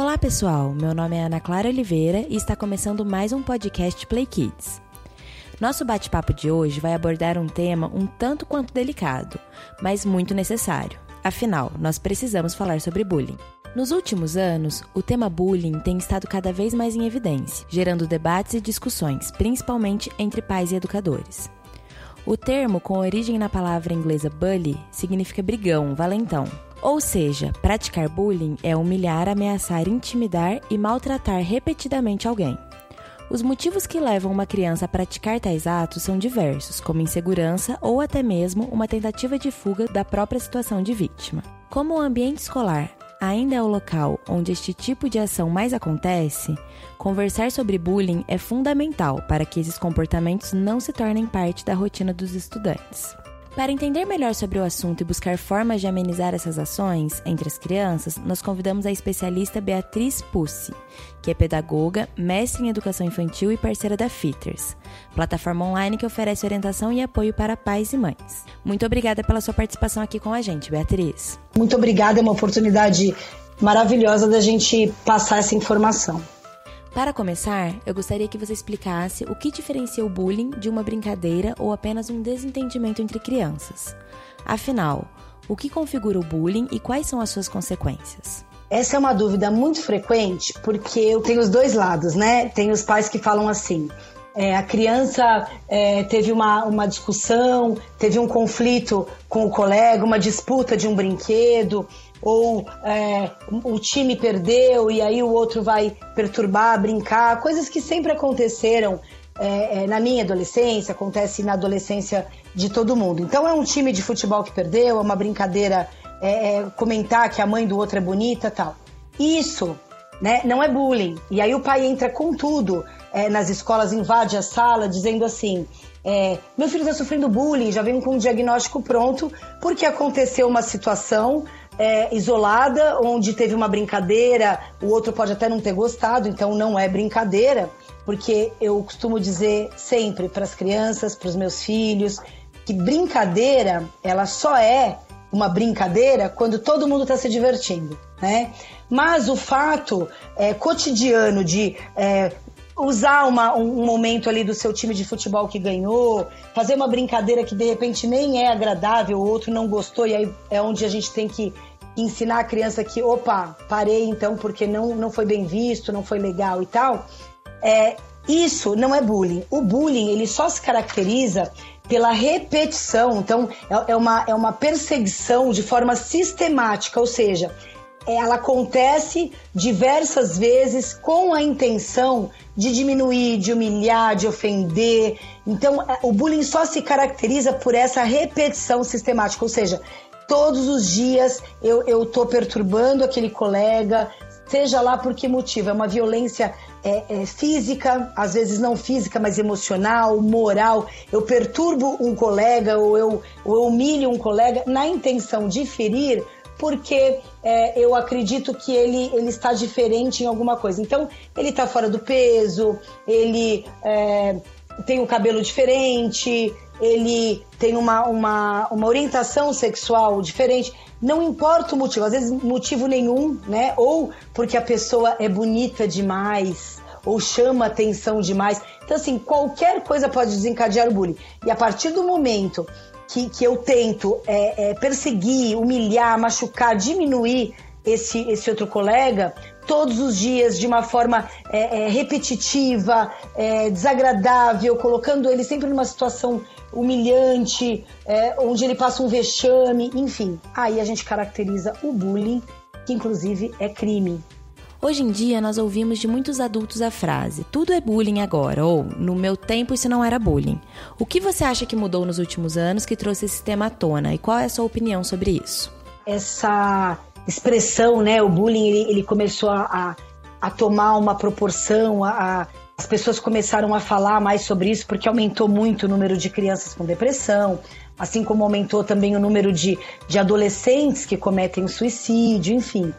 Olá, pessoal. Meu nome é Ana Clara Oliveira e está começando mais um podcast Play Kids. Nosso bate-papo de hoje vai abordar um tema um tanto quanto delicado, mas muito necessário. Afinal, nós precisamos falar sobre bullying. Nos últimos anos, o tema bullying tem estado cada vez mais em evidência, gerando debates e discussões, principalmente entre pais e educadores. O termo, com origem na palavra inglesa bully, significa brigão, valentão, ou seja, praticar bullying é humilhar, ameaçar, intimidar e maltratar repetidamente alguém. Os motivos que levam uma criança a praticar tais atos são diversos, como insegurança ou até mesmo uma tentativa de fuga da própria situação de vítima. Como o ambiente escolar ainda é o local onde este tipo de ação mais acontece, conversar sobre bullying é fundamental para que esses comportamentos não se tornem parte da rotina dos estudantes. Para entender melhor sobre o assunto e buscar formas de amenizar essas ações entre as crianças, nós convidamos a especialista Beatriz Pussi, que é pedagoga, mestre em educação infantil e parceira da FITERS, plataforma online que oferece orientação e apoio para pais e mães. Muito obrigada pela sua participação aqui com a gente, Beatriz. Muito obrigada, é uma oportunidade maravilhosa da gente passar essa informação. Para começar, eu gostaria que você explicasse o que diferencia o bullying de uma brincadeira ou apenas um desentendimento entre crianças. Afinal, o que configura o bullying e quais são as suas consequências? Essa é uma dúvida muito frequente porque eu tenho os dois lados, né? Tem os pais que falam assim: é, a criança é, teve uma, uma discussão, teve um conflito com o colega, uma disputa de um brinquedo, ou é, o time perdeu e aí o outro vai perturbar, brincar, coisas que sempre aconteceram é, é, na minha adolescência, acontece na adolescência de todo mundo. Então é um time de futebol que perdeu, é uma brincadeira é, é, comentar que a mãe do outro é bonita tal. Isso né, não é bullying. E aí o pai entra com tudo é, nas escolas, invade a sala dizendo assim. É, meu filho está sofrendo bullying, já vem com um diagnóstico pronto, porque aconteceu uma situação é, isolada, onde teve uma brincadeira, o outro pode até não ter gostado, então não é brincadeira, porque eu costumo dizer sempre para as crianças, para os meus filhos, que brincadeira, ela só é uma brincadeira quando todo mundo está se divertindo, né? Mas o fato é, cotidiano de é, usar uma, um, momento ali do seu time de futebol que ganhou, fazer uma brincadeira que de repente nem é agradável, o outro não gostou, e aí é onde a gente tem que ensinar a criança que, opa, parei então porque não, não foi bem visto, não foi legal e tal, é, isso não é bullying. O bullying, ele só se caracteriza pela repetição. Então, é, é, uma, é uma perseguição de forma sistemática, ou seja, ela acontece diversas vezes com a intenção de diminuir, de humilhar, de ofender. Então, é, o bullying só se caracteriza por essa repetição sistemática, ou seja, todos os dias eu, eu tô perturbando aquele colega, seja lá por que motivo. É uma violência é, é, física, às vezes não física, mas emocional, moral. Eu perturbo um colega ou eu, ou eu humilho um colega na intenção de ferir, porque é, eu acredito que ele, ele está diferente em alguma coisa. Então, ele está fora do peso, ele é, tem o cabelo diferente, ele tem uma, uma, uma orientação sexual diferente, não importa o motivo, às vezes motivo nenhum, né? Ou porque a pessoa é bonita demais, ou chama atenção demais. Então, assim, qualquer coisa pode desencadear o bullying. E a partir do momento que, que eu tento é, é, perseguir, humilhar, machucar, diminuir esse, esse outro colega, todos os dias de uma forma é, é, repetitiva, é, desagradável, colocando ele sempre numa situação humilhante, é, onde ele passa um vexame, enfim. Aí a gente caracteriza o bullying, que inclusive é crime. Hoje em dia, nós ouvimos de muitos adultos a frase: tudo é bullying agora, ou no meu tempo isso não era bullying. O que você acha que mudou nos últimos anos que trouxe esse tema à tona e qual é a sua opinião sobre isso? Essa expressão, né, o bullying, ele, ele começou a, a, a, tomar uma proporção, a, as pessoas começaram a falar mais sobre isso porque aumentou muito o número de crianças com depressão, assim como aumentou também o número de, de adolescentes que cometem suicídio, enfim.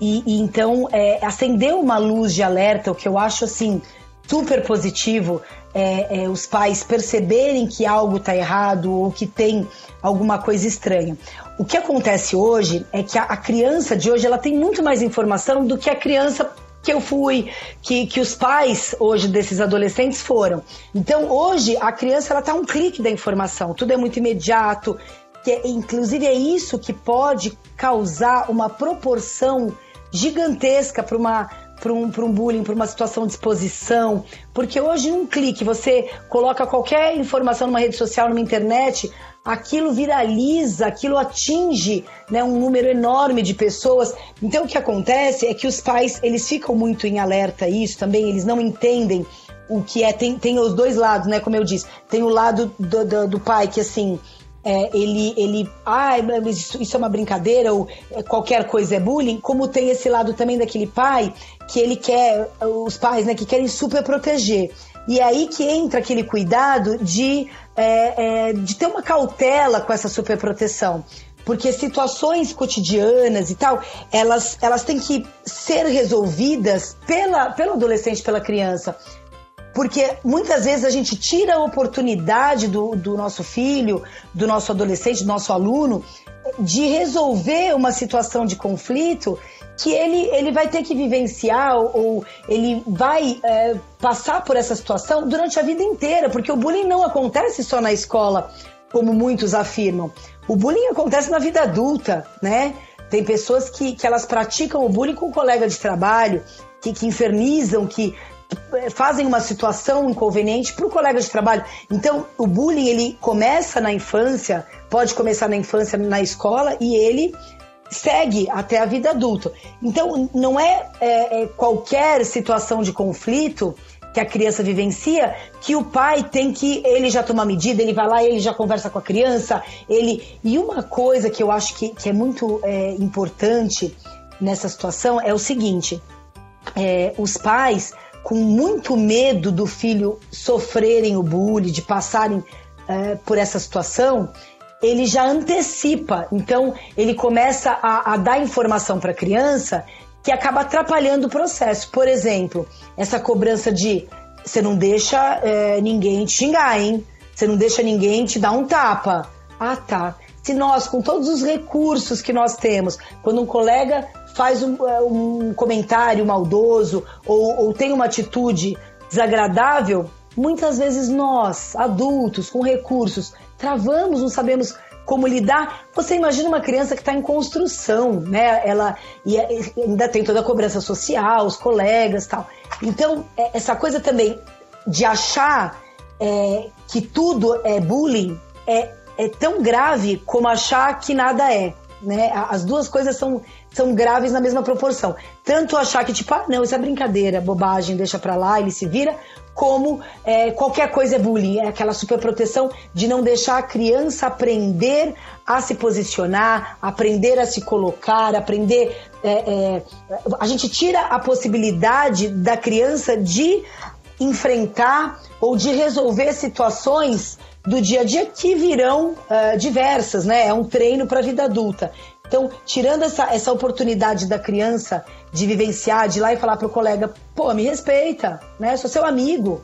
E, e então é, acendeu uma luz de alerta, o que eu acho assim super positivo é, é, os pais perceberem que algo está errado ou que tem alguma coisa estranha. O que acontece hoje é que a, criança de hoje ela tem muito mais informação do que a criança que eu fui, que, que os pais hoje desses adolescentes foram. Então hoje a criança ela tá um clique da informação, tudo é muito imediato, que é, inclusive é isso que pode causar uma proporção gigantesca para uma para um, um bullying, para uma situação de exposição. Porque hoje, um clique, você coloca qualquer informação numa rede social, numa internet, aquilo viraliza, aquilo atinge né, um número enorme de pessoas. Então, o que acontece é que os pais, eles ficam muito em alerta isso também, eles não entendem o que é. Tem, tem os dois lados, né? Como eu disse. Tem o lado do, do, do pai que, assim, é, ele, ele, ah, isso, isso é uma brincadeira ou é, qualquer coisa é bullying, como tem esse lado também daquele pai que ele quer, os pais, né, que querem super proteger. E é aí que entra aquele cuidado de, é, é, de ter uma cautela com essa super proteção. Porque situações cotidianas e tal, elas, elas têm que ser resolvidas pela, pelo adolescente, pela criança. Porque muitas vezes a gente tira a oportunidade do, do nosso filho, do nosso adolescente, do nosso aluno, de resolver uma situação de conflito que ele, ele vai ter que vivenciar ou, ele vai é, passar por essa situação durante a vida inteira, porque o bullying não acontece só na escola, como muitos afirmam. O bullying acontece na vida adulta, né? Tem pessoas que, que elas praticam o bullying com um colega de trabalho, que, que infernizam, que fazem uma situação inconveniente para o colega de trabalho. Então, o bullying ele começa na infância, pode começar na infância na escola e ele segue até a vida adulta. Então, não é, é, é qualquer situação de conflito que a criança vivencia, que o pai tem que ele já tomar medida, ele vai lá, ele já conversa com a criança, ele e uma coisa que eu acho que, que é muito é, importante nessa situação é o seguinte: é, os pais com muito medo do filho sofrerem o bullying, de passarem é, por essa situação, ele já antecipa. Então, ele começa a, a dar informação para a criança que acaba atrapalhando o processo. Por exemplo, essa cobrança de você não deixa é, ninguém te xingar, hein? Você não deixa ninguém te dar um tapa. Ah, tá. Se nós, com todos os recursos que nós temos, quando um colega faz um, é, um comentário maldoso ou, ou tem uma atitude desagradável, muitas vezes nós, adultos, com recursos, travamos, não sabemos como lidar. Você imagina uma criança que está em construção, né? Ela e é, ainda tem toda a cobrança social, os colegas, tal. Então é, essa coisa também de achar é, que tudo é bullying é, é tão grave como achar que nada é. Né? As duas coisas são são graves na mesma proporção. Tanto achar que, tipo, ah, não, isso é brincadeira, bobagem, deixa pra lá, ele se vira, como é, qualquer coisa é bullying, é aquela superproteção de não deixar a criança aprender a se posicionar, aprender a se colocar, aprender. É, é, a gente tira a possibilidade da criança de enfrentar ou de resolver situações do dia a dia que virão uh, diversas, né? É um treino para a vida adulta. Então, tirando essa, essa oportunidade da criança de vivenciar, de ir lá e falar pro colega, pô, me respeita, né? Sou seu amigo.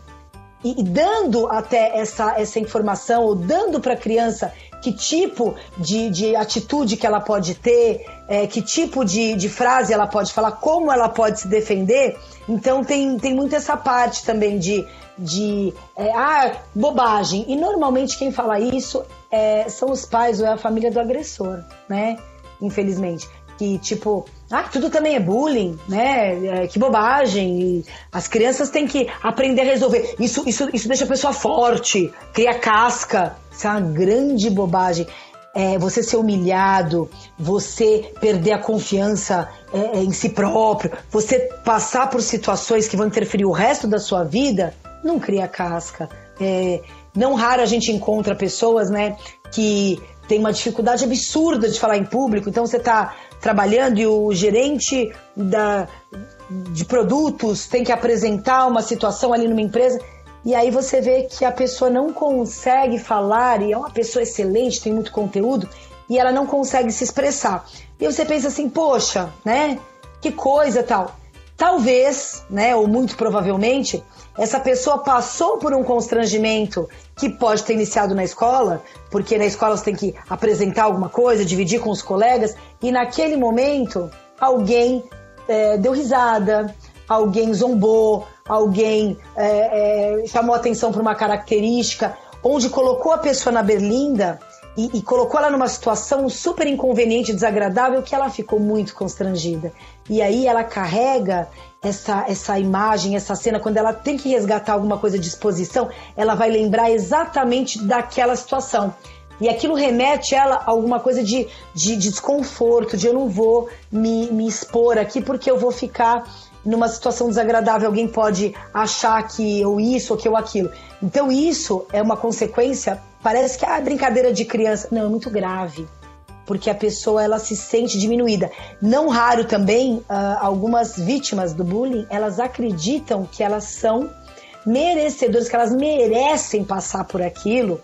E, e dando até essa, essa informação, ou dando para a criança que tipo de, de atitude que ela pode ter, é, que tipo de, de frase ela pode falar, como ela pode se defender. Então tem, tem muito essa parte também de, de é, ah, bobagem. E normalmente quem fala isso é, são os pais ou é a família do agressor, né? Infelizmente. Que, tipo, ah, tudo também é bullying, né? É, que bobagem. E as crianças têm que aprender a resolver. Isso, isso, isso deixa a pessoa forte, cria casca. Isso é uma grande bobagem. É, você ser humilhado, você perder a confiança é, é em si próprio, você passar por situações que vão interferir o resto da sua vida, não cria casca. É, não raro a gente encontra pessoas, né, que tem uma dificuldade absurda de falar em público, então você está trabalhando e o gerente da, de produtos tem que apresentar uma situação ali numa empresa. E aí você vê que a pessoa não consegue falar, e é uma pessoa excelente, tem muito conteúdo, e ela não consegue se expressar. E você pensa assim, poxa, né? Que coisa tal. Talvez, né, ou muito provavelmente, essa pessoa passou por um constrangimento que pode ter iniciado na escola, porque na escola você tem que apresentar alguma coisa, dividir com os colegas, e naquele momento alguém é, deu risada, alguém zombou, alguém é, é, chamou atenção para uma característica, onde colocou a pessoa na berlinda e, e, colocou ela numa situação super inconveniente, desagradável, que ela ficou muito constrangida. E aí ela carrega essa, essa imagem, essa cena, quando ela tem que resgatar alguma coisa de exposição, ela vai lembrar exatamente daquela situação. E aquilo remete ela a alguma coisa de, de, de desconforto, de eu não vou me, me expor aqui porque eu vou ficar numa situação desagradável, alguém pode achar que eu isso ou que eu aquilo. Então isso é uma consequência, parece que é ah, brincadeira de criança. Não, é muito grave. Porque a pessoa ela se sente diminuída. Não raro também, uh, algumas vítimas do bullying, elas acreditam que elas são merecedoras, que elas merecem passar por aquilo,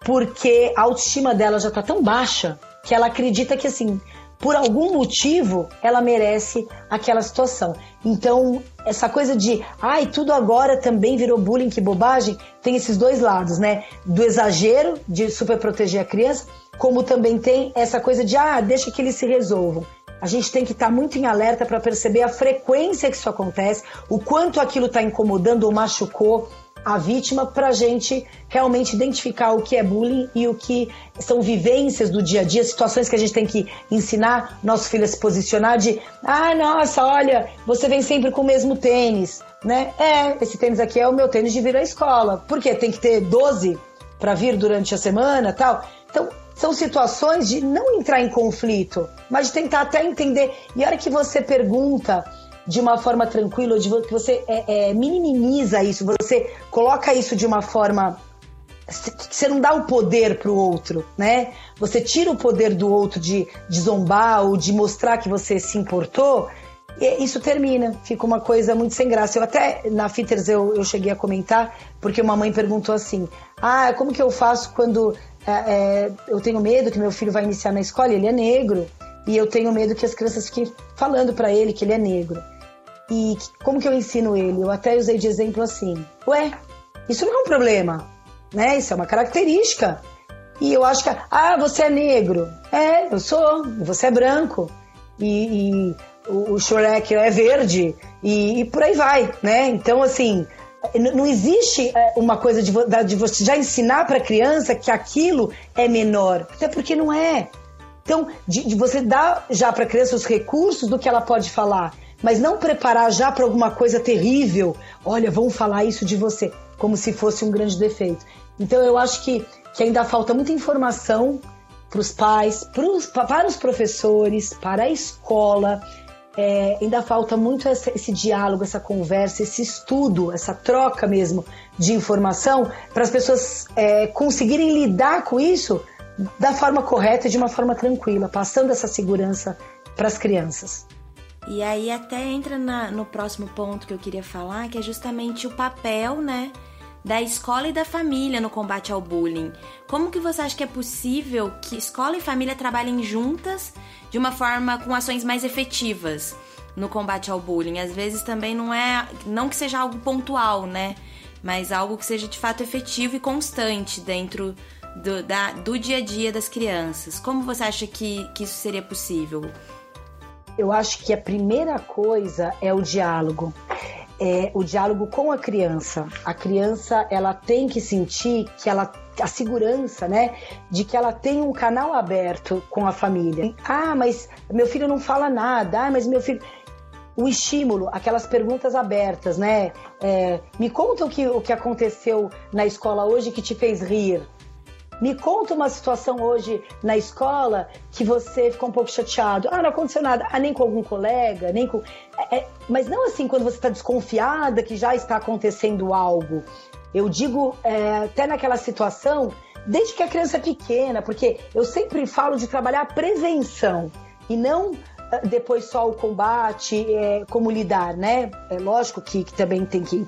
porque a autoestima dela já está tão baixa que ela acredita que assim, por algum motivo, ela merece aquela situação. Então, essa coisa de, ai, tudo agora também virou bullying, que bobagem, tem esses dois lados, né? Do exagero de super proteger a criança, como também tem essa coisa de, ah, deixa que eles se resolvam. A gente tem que estar tá muito em alerta para perceber a frequência que isso acontece, o quanto aquilo está incomodando ou machucou a vítima para a gente realmente identificar o que é bullying e o que são vivências do dia a dia, situações que a gente tem que ensinar nosso filho a se posicionar de ah, nossa, olha, você vem sempre com o mesmo tênis, né? É, esse tênis aqui é o meu tênis de vir à escola. Por quê? Tem que ter 12 para vir durante a semana tal. Então, são situações de não entrar em conflito, mas de tentar até entender. E a hora que você pergunta de uma forma tranquila, de que você é, é, minimiza isso, você coloca isso de uma forma você não dá o poder para o outro, né? Você tira o poder do outro de, de zombar ou de mostrar que você se importou, e isso termina, fica uma coisa muito sem graça. Eu até na Fitters eu, eu cheguei a comentar, porque uma mãe perguntou assim: Ah, como que eu faço quando é, é, eu tenho medo que meu filho vai iniciar na escola? Ele é negro, e eu tenho medo que as crianças fiquem falando para ele que ele é negro. E como que eu ensino ele? Eu até usei de exemplo assim: ué, isso não é um problema, né? Isso é uma característica. E eu acho que, ah, você é negro. É, eu sou. Você é branco. E, e o, o Shrek é verde. E, e, por aí vai, né? Então, assim, não existe é, uma coisa de, de você já ensinar para a criança que aquilo é menor. Até porque não é. Então, de, de você dar já para a criança os recursos do que ela pode falar mas não preparar já para alguma coisa terrível. Olha, vão falar isso de você, como se fosse um grande defeito. Então eu acho que, que ainda falta muita informação para os pais, pros, para os professores, para a escola. É, ainda falta muito esse, esse, diálogo, essa conversa, esse estudo, essa troca mesmo de informação para as pessoas é, conseguirem lidar com isso da forma correta e de uma forma tranquila, passando essa segurança para as crianças. E aí até entra na, no próximo ponto que eu queria falar, que é justamente o papel, né, da escola e da família no combate ao bullying. Como que você acha que é possível que escola e família trabalhem juntas de uma forma com ações mais efetivas no combate ao bullying? Às vezes também não é, não que seja algo pontual, né, mas algo que seja de fato efetivo e constante dentro do, da, do dia a dia das crianças. Como você acha que, que isso seria possível? Eu acho que a primeira coisa é o diálogo. É o diálogo com a criança. A criança, ela tem que sentir que ela a segurança, né, de que ela tem um canal aberto com a família. Ah, mas meu filho não fala nada. Ah, mas meu filho o estímulo, aquelas perguntas abertas, né? É, me conta o que, o que aconteceu na escola hoje que te fez rir. Me conta uma situação hoje na escola que você ficou um pouco chateado. Ah, não aconteceu nada. Ah, nem com algum colega, nem com. É, é... mas não assim quando você está desconfiada que já está acontecendo algo. Eu digo é, até naquela situação, desde que a criança é pequena, porque eu sempre falo de trabalhar a prevenção e não ah, depois só o combate, é, como lidar, né? É lógico que, que também tem que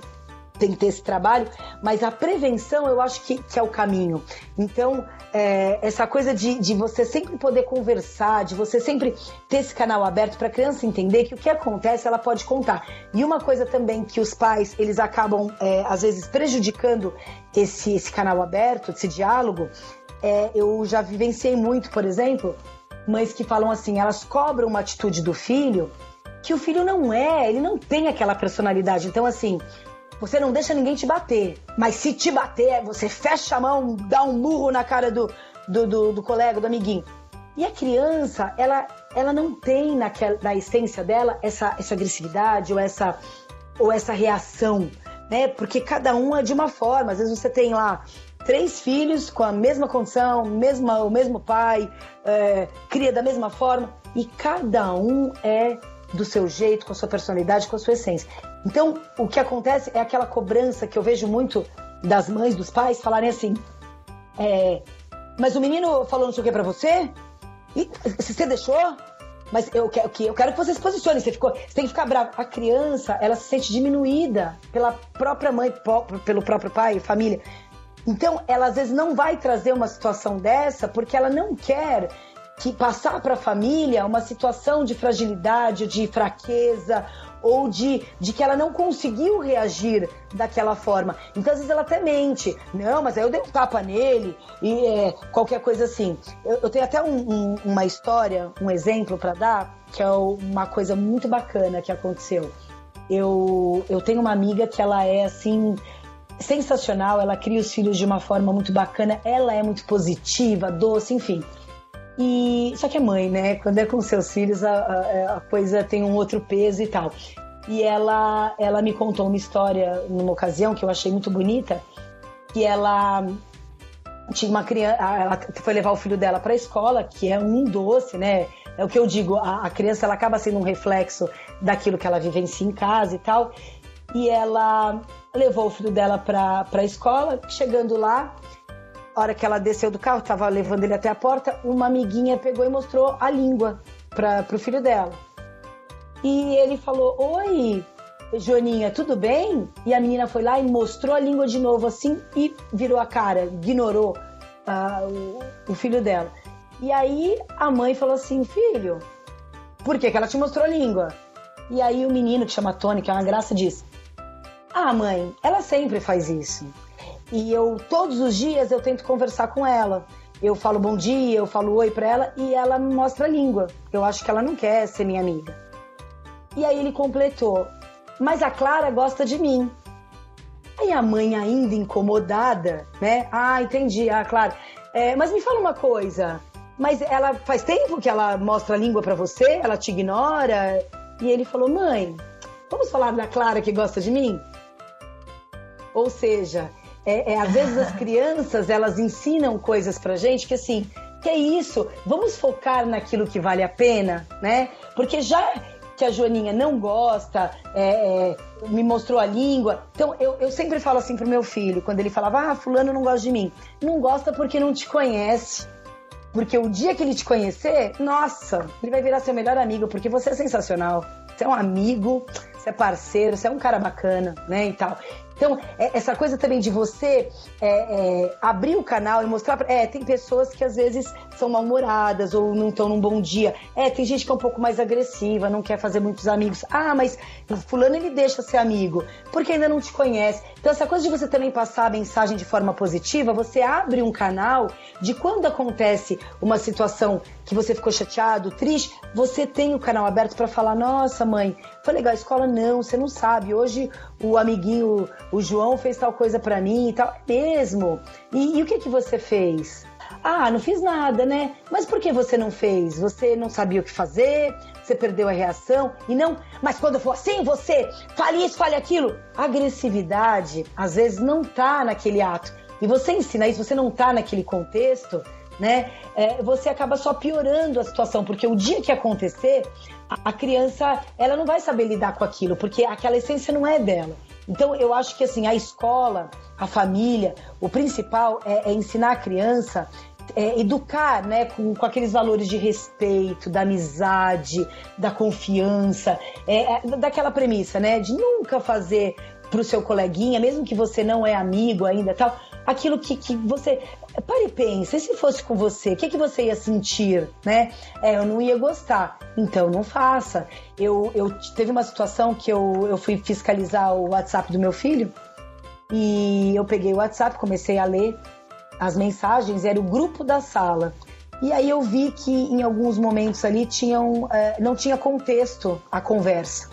tem que ter esse trabalho, mas a prevenção eu acho que, que é o caminho. Então, é, essa coisa de, de você sempre poder conversar, de você sempre ter esse canal aberto para a criança entender que o que acontece ela pode contar. E uma coisa também que os pais eles acabam é, às vezes prejudicando esse, esse canal aberto, esse diálogo, é, eu já vivenciei muito, por exemplo, mães que falam assim, elas cobram uma atitude do filho que o filho não é, ele não tem aquela personalidade. Então, assim, você não deixa ninguém te bater. Mas se te bater, você fecha a mão, dá um murro na cara do, do, do, do colega, do amiguinho. E a criança, ela, ela não tem naquela, na essência dela essa, essa agressividade ou essa, ou essa reação, né? Porque cada um é de uma forma. Às vezes você tem lá três filhos com a mesma condição, mesma, o mesmo pai, é, cria da mesma forma, e cada um é do seu jeito, com a sua personalidade, com a sua essência. Então, o que acontece é aquela cobrança que eu vejo muito das mães, dos pais falarem assim: é, mas o menino falou não sei o que pra você? E você deixou? Mas eu quero, eu quero que você se posicione. Você, ficou, você tem que ficar bravo. A criança, ela se sente diminuída pela própria mãe, pelo próprio pai, família. Então, ela às vezes não vai trazer uma situação dessa porque ela não quer que passar para a família uma situação de fragilidade, de fraqueza ou de, de que ela não conseguiu reagir daquela forma. Então, às vezes, ela até mente. Não, mas aí eu dei um tapa nele e é, qualquer coisa assim. Eu, eu tenho até um, um, uma história, um exemplo para dar, que é uma coisa muito bacana que aconteceu. Eu, eu tenho uma amiga que ela é assim sensacional, ela cria os filhos de uma forma muito bacana, ela é muito positiva, doce, enfim. E só que é mãe, né? Quando é com seus filhos, a, a, a, coisa tem um outro peso e tal. E ela, ela me contou uma história numa ocasião que eu achei muito bonita, que ela tinha uma criança, ela foi levar o filho dela para a escola, que é um doce, né? É o que eu digo, a, a criança ela acaba sendo um reflexo daquilo que ela vivencia em casa e tal. E ela levou o filho dela para a escola, chegando lá, hora que ela desceu do carro, estava levando ele até a porta, uma amiguinha pegou e mostrou a língua para o filho dela. E ele falou: Oi, Joaninha, tudo bem? E a menina foi lá e mostrou a língua de novo assim e virou a cara, ignorou uh, o, filho dela. E aí a mãe falou assim: Filho, por que, que ela te mostrou a língua? E aí o menino, que chama Tony, que é uma graça, disse: Ah, mãe, ela sempre faz isso. E eu todos os dias eu tento conversar com ela. Eu falo bom dia, eu falo oi para ela e ela me mostra a língua. Eu acho que ela não quer ser minha amiga. E aí ele completou: "Mas a Clara gosta de mim". Aí a mãe ainda incomodada, né? Ah, entendi, ah, claro. É, mas me fala uma coisa. Mas ela faz tempo que ela mostra a língua para você? Ela te ignora? E ele falou: "Mãe, vamos falar da Clara que gosta de mim?" Ou seja, é, é, às vezes as crianças elas ensinam coisas pra gente que assim, que é isso, vamos focar naquilo que vale a pena, né? Porque já que a Joaninha não gosta, é, é, me mostrou a língua. Então, eu, eu sempre falo assim pro meu filho, quando ele falava, ah, fulano não gosta de mim. Não gosta porque não te conhece. Porque o dia que ele te conhecer, nossa, ele vai virar seu melhor amigo, porque você é sensacional. Você é um amigo, você é parceiro, você é um cara bacana, né, e tal. Então, é, essa coisa também de você é, é, abrir o canal e mostrar. Pra, é, tem pessoas que às vezes são mal-humoradas ou não estão num bom dia. É, tem gente que é um pouco mais agressiva, não quer fazer muitos amigos. Ah, mas fulano ele deixa ser amigo, porque ainda não te conhece. Então, essa coisa de você também passar a mensagem de forma positiva, você abre um canal de quando acontece uma situação que você ficou chateado, triste, você tem o canal aberto para falar: nossa, mãe, foi legal a escola? Não, você não sabe. Hoje o amiguinho, o João, fez tal coisa para mim e tal. É mesmo. E, e o que, que você fez? Ah, não fiz nada, né? Mas por que você não fez? Você não sabia o que fazer? Você perdeu a reação? E não, mas quando for assim, você fale isso, fale aquilo. Agressividade, às vezes, não tá naquele ato. E você ensina isso, você não tá naquele contexto, né? É, você acaba só piorando a situação, porque o dia que acontecer, a, criança ela não vai saber lidar com aquilo, porque aquela essência não é dela. Então eu acho que assim a escola, a família, o principal é, é ensinar a criança é, educar né, com, com, aqueles valores de respeito, da amizade, da confiança, é, é, daquela premissa, né? De nunca fazer pro seu coleguinha, mesmo que você não é amigo ainda tal, aquilo que, que você. Pare e pense, se fosse com você, o que, que você ia sentir, né? É, eu não ia gostar, então não faça. Eu, eu teve uma situação que eu, eu fui fiscalizar o WhatsApp do meu filho e eu peguei o WhatsApp, comecei a ler as mensagens, era o grupo da sala. E aí eu vi que em alguns momentos ali tinham, é, não tinha contexto a conversa.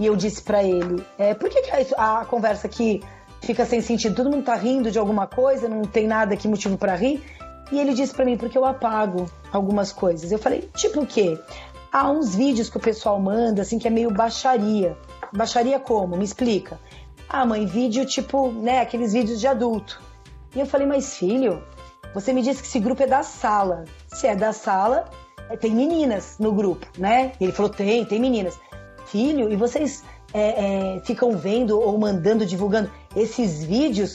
E eu disse para ele, é, por que, que a, a, conversa aqui fica sem sentido? Todo mundo tá rindo de alguma coisa, não tem nada que motivo para rir? E ele disse para mim, porque eu apago algumas coisas. Eu falei, tipo o quê? Há uns vídeos que o pessoal manda, assim, que é meio baixaria. Baixaria como? Me explica. Ah, mãe, vídeo tipo, né, aqueles vídeos de adulto. E eu falei, mas filho, você me disse que esse grupo é da sala. Se é da sala, é, tem meninas no grupo, né? E ele falou, tem, tem meninas. Filho, e vocês é, é, ficam vendo ou mandando, divulgando esses vídeos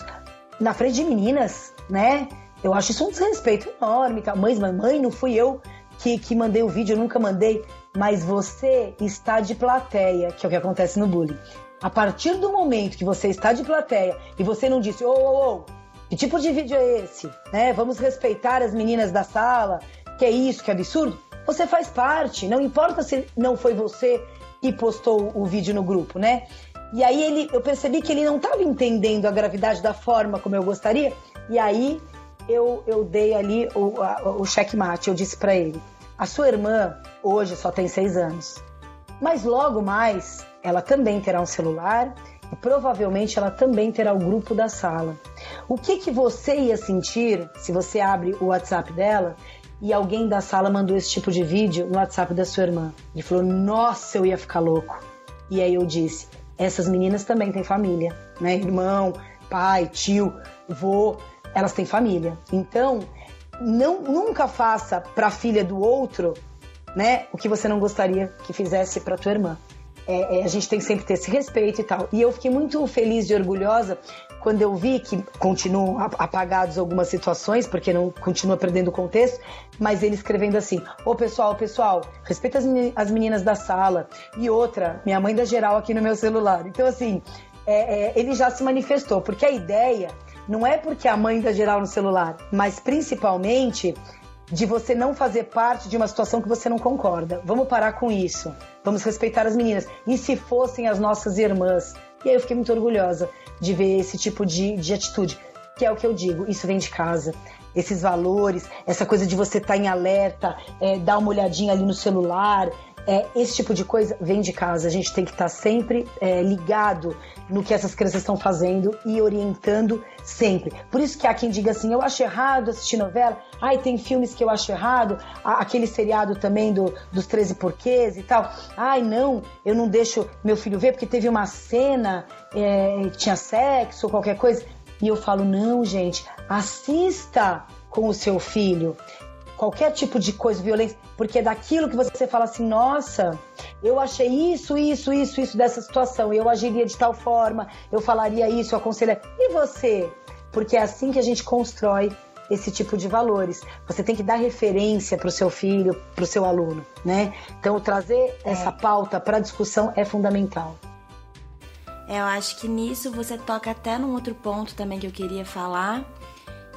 na frente de meninas, né? Eu acho isso um desrespeito enorme. Tá? Mãe, não fui eu que, que mandei o vídeo, eu nunca mandei. Mas você está de plateia, que é o que acontece no bullying. A partir do momento que você está de plateia e você não disse, ô, ô, ô, que tipo de vídeo é esse? Né? Vamos respeitar as meninas da sala, que é isso, que absurdo? Você faz parte, não importa se não foi você que postou o vídeo no grupo, né? E aí ele, eu percebi que ele não estava entendendo a gravidade da forma como eu gostaria, e aí eu, eu dei ali o, a, o checkmate, eu disse para ele, a sua irmã hoje só tem seis anos, mas logo mais ela também terá um celular e provavelmente ela também terá o grupo da sala. O que, que você ia sentir se você abre o WhatsApp dela e alguém da sala mandou esse tipo de vídeo no WhatsApp da sua irmã? Ele falou: Nossa, eu ia ficar louco. E aí eu disse: Essas meninas também têm família, né? Irmão, pai, tio, vô, elas têm família. Então, não, nunca faça para a filha do outro, né, o que você não gostaria que fizesse para tua irmã é, é, a gente tem que sempre ter esse respeito e tal. E eu fiquei muito feliz e orgulhosa quando eu vi que continuam apagados algumas situações, porque não continua perdendo o contexto, mas ele escrevendo assim: Ô pessoal, pessoal, respeita as meninas da sala. E outra, minha mãe da geral aqui no meu celular. Então, assim, é, é, ele já se manifestou, porque a ideia não é porque a mãe da geral no celular, mas principalmente de você não fazer parte de uma situação que você não concorda. Vamos parar com isso. Vamos respeitar as meninas. E se fossem as nossas irmãs? E aí eu fiquei muito orgulhosa de ver esse tipo de, de atitude. Que é o que eu digo, isso vem de casa. Esses valores, essa coisa de você estar tá em alerta, é, dar uma olhadinha ali no celular, é, esse tipo de coisa vem de casa. A gente tem que estar tá sempre é, ligado no que essas crianças estão fazendo e orientando sempre. Por isso que há quem diga assim: eu acho errado assistir novela. Ai, tem filmes que eu acho errado. Aquele seriado também do, dos 13 porquês e tal. Ai, não, eu não deixo meu filho ver porque teve uma cena é, tinha sexo ou qualquer coisa. E eu falo: não, gente, assista com o seu filho qualquer tipo de coisa, violência, porque é daquilo que você fala assim, nossa, eu achei isso, isso, isso, isso dessa situação, eu agiria de tal forma, eu falaria isso, eu aconselharia. E você? Porque é assim que a gente constrói esse tipo de valores. Você tem que dar referência para o seu filho, para o seu aluno, né? Então, trazer é. essa pauta para a discussão é fundamental. É, eu acho que nisso você toca até num outro ponto também que eu queria falar,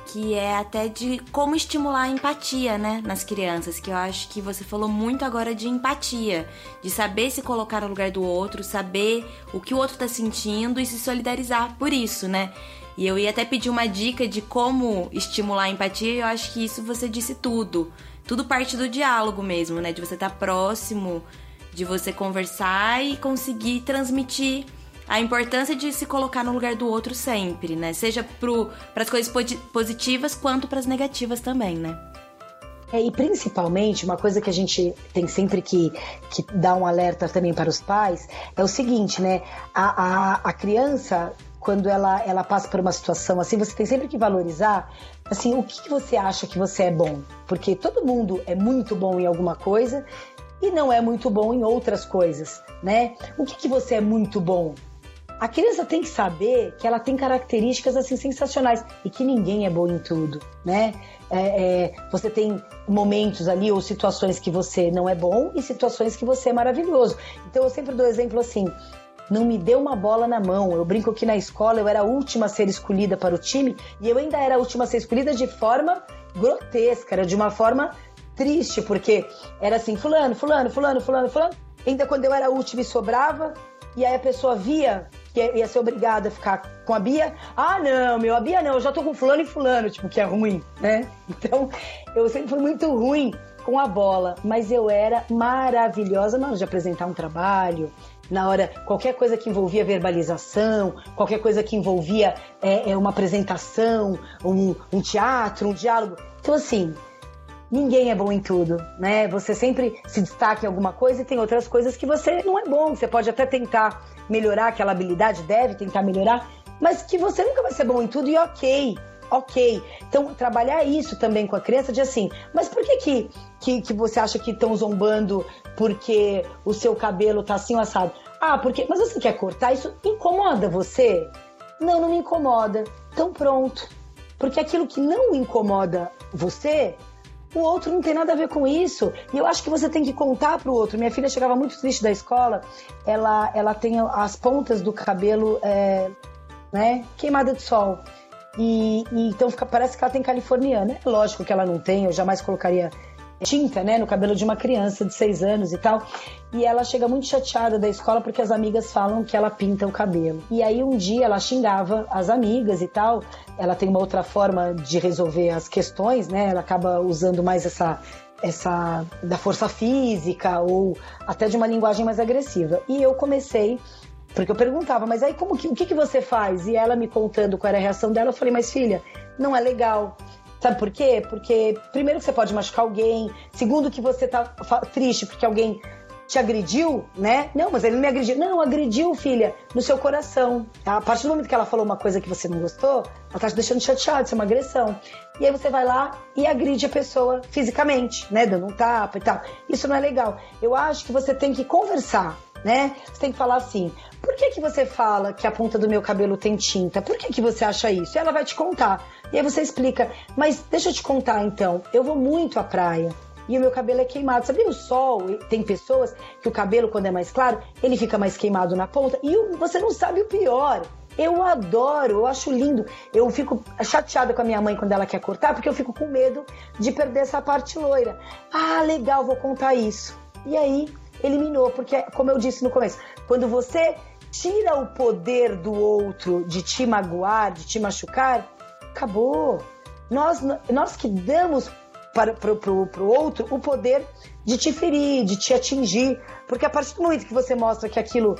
que é até de como estimular a empatia, né, nas crianças, que eu acho que você falou muito agora de empatia, de saber se colocar no lugar do outro, saber o que o outro tá sentindo e se solidarizar por isso, né? E eu ia até pedir uma dica de como estimular a empatia, e eu acho que isso você disse tudo. Tudo parte do diálogo mesmo, né? De você estar tá próximo, de você conversar e conseguir transmitir a importância de se colocar no lugar do outro sempre, né? Seja para as coisas positivas quanto para as negativas também, né? É, e principalmente, uma coisa que a gente tem sempre que, que dar um alerta também para os pais é o seguinte, né? A, a, a criança, quando ela, ela passa por uma situação assim, você tem sempre que valorizar assim, o que, que você acha que você é bom. Porque todo mundo é muito bom em alguma coisa e não é muito bom em outras coisas, né? O que, que você é muito bom? A criança tem que saber que ela tem características assim sensacionais e que ninguém é bom em tudo, né? É, é, você tem momentos ali ou situações que você não é bom e situações que você é maravilhoso. Então eu sempre dou exemplo assim: não me deu uma bola na mão. Eu brinco que na escola eu era a última a ser escolhida para o time e eu ainda era a última a ser escolhida de forma grotesca, era de uma forma triste, porque era assim, fulano, fulano, fulano, fulano, fulano. Ainda quando eu era última e sobrava, e aí a pessoa via que ia ser obrigada a ficar com a Bia. Ah, não, meu, a Bia não, eu já tô com fulano e fulano, tipo, que é ruim, né? Então, eu sempre fui muito ruim com a bola, mas eu era maravilhosa na hora de apresentar um trabalho, na hora, qualquer coisa que envolvia verbalização, qualquer coisa que envolvia é, é uma apresentação, um, um teatro, um diálogo. Então, assim, ninguém é bom em tudo, né? Você sempre se destaca em alguma coisa e tem outras coisas que você não é bom. Você pode até tentar melhorar aquela habilidade, deve tentar melhorar, mas que você nunca vai ser bom em tudo e ok. Ok. Então, trabalhar isso também com a criança de assim, mas por que que, que, que você acha que estão zombando porque o seu cabelo tá assim assado? Ah, porque. Mas você quer cortar? Isso incomoda você? Não, não me incomoda. Então pronto. Porque aquilo que não incomoda você, o outro não tem nada a ver com isso. E eu acho que você tem que contar para o outro. Minha filha chegava muito triste da escola, ela, ela tem as pontas do cabelo é, né, queimada de sol. E, e, então fica, parece que ela tem californiana. É lógico que ela não tem, eu jamais colocaria tinta, né, no cabelo de uma criança de seis anos e tal. E ela chega muito chateada da escola porque as amigas falam que ela pinta o cabelo. E aí um dia ela xingava as amigas e tal. Ela tem uma outra forma de resolver as questões, né? Ela acaba usando mais essa essa da força física ou até de uma linguagem mais agressiva. E eu comecei porque eu perguntava, mas aí como que, o que, que você faz? E ela me contando qual era a reação dela, eu falei, mas filha, não é legal. Sabe por quê? Porque, primeiro, que você pode machucar alguém. Segundo, que você tá triste porque alguém te agrediu, né? Não, mas ele não me agrediu. Não, agrediu, filha, no seu coração. A partir do momento que ela falou uma coisa que você não gostou, ela tá te deixando chateado, isso é uma agressão. E aí você vai lá e agride a pessoa fisicamente, né? Dando um tapa e tal. Isso não é legal. Eu acho que você tem que conversar, né? Você tem que falar assim: por que, que você fala que a ponta do meu cabelo tem tinta? Por que, que você acha isso? E ela vai te contar. E aí você explica, mas deixa eu te contar então, eu vou muito à praia e o meu cabelo é queimado. Sabia o sol? Tem pessoas que o cabelo, quando é mais claro, ele fica mais queimado na ponta. E você não sabe o pior. Eu adoro, eu acho lindo. Eu fico chateada com a minha mãe quando ela quer cortar, porque eu fico com medo de perder essa parte loira. Ah, legal, vou contar isso. E aí, eliminou, porque, como eu disse no começo, quando você tira o poder do outro de te magoar, de te machucar, acabou. Nós, nós que damos para, para, para o outro o poder de te ferir, de te atingir. Porque a partir do momento que você mostra que aquilo.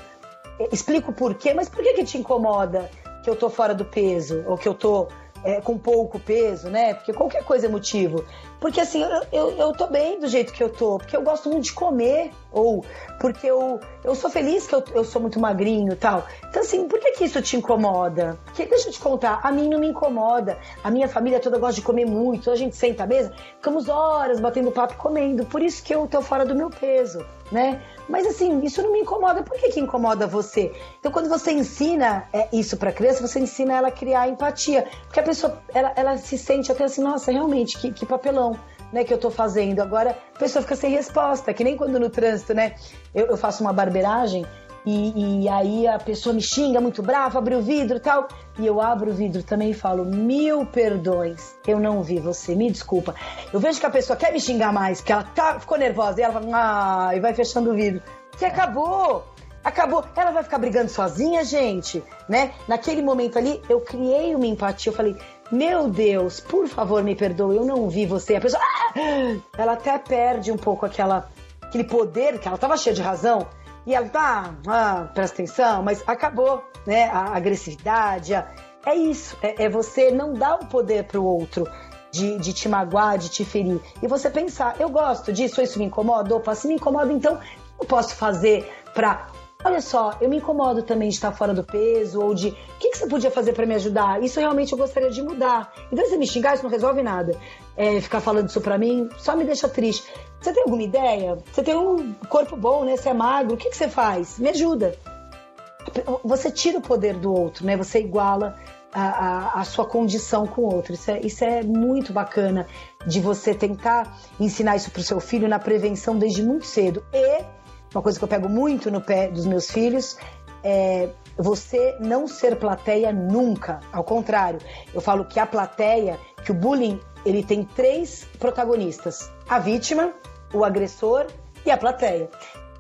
Eh, explica o porquê, mas por que, que te incomoda que eu tô fora do peso? Ou que eu tô é, com pouco peso, né? Porque qualquer coisa é motivo. Porque assim, eu, eu, eu tô bem do jeito que eu tô, porque eu gosto muito de comer, ou porque eu, eu sou feliz que eu, eu sou muito magrinho e tal. Então, assim, por que, que isso te incomoda? Porque, deixa eu te contar, a mim não me incomoda. A minha família toda gosta de comer muito, a gente senta à mesa, ficamos horas batendo papo e comendo. Por isso que eu tô fora do meu peso, né? Mas assim, isso não me incomoda. Por que, que incomoda você? Então, quando você ensina é, isso para criança, você ensina ela a criar empatia. Porque a pessoa, ela, ela se sente até assim, nossa, realmente, que, que papelão. Né, que eu tô fazendo. Agora a pessoa fica sem resposta, que nem quando no trânsito, né? Eu, eu faço uma barbeiragem e, e, aí a pessoa me xinga muito brava, abre o vidro tal. E eu abro o vidro também e falo: mil perdões, eu não vi você, me desculpa. Eu vejo que a pessoa quer me xingar mais, que ela tá, ficou nervosa, e ela fala: ah, e vai fechando o vidro. Que acabou! Acabou. Ela vai ficar brigando sozinha, gente, né? Naquele momento ali, eu criei uma empatia. Eu falei: meu Deus, por favor, me perdoe, eu não vi você. A pessoa, ah! ela até perde um pouco aquela, aquele poder, que ela estava cheia de razão, e ela tá, ah, presta atenção, mas acabou, né? A agressividade, a... é isso, é, é, você não dar o poder para o outro. De, de, te magoar, de te ferir. E você pensar, eu gosto disso, isso me incomoda? Opa, se me incomoda, então eu posso fazer para olha só, eu me incomodo também de estar fora do peso, ou de, o que, que você podia fazer para me ajudar? Isso realmente eu gostaria de mudar. Vez de me xingar, isso não resolve nada. É, ficar falando isso pra mim só me deixa triste. Você tem alguma ideia? Você tem um corpo bom, né? Você é magro, o que, que você faz? Me ajuda. Você tira o poder do outro, né? Você iguala a, a, a, sua condição com o outro. Isso é, isso é muito bacana de você tentar ensinar isso para o seu filho na prevenção desde muito cedo. E uma coisa que eu pego muito no pé dos meus filhos é, você não ser plateia nunca. Ao contrário, eu falo que a plateia, que o bullying, ele tem três protagonistas: a vítima, o agressor e a plateia.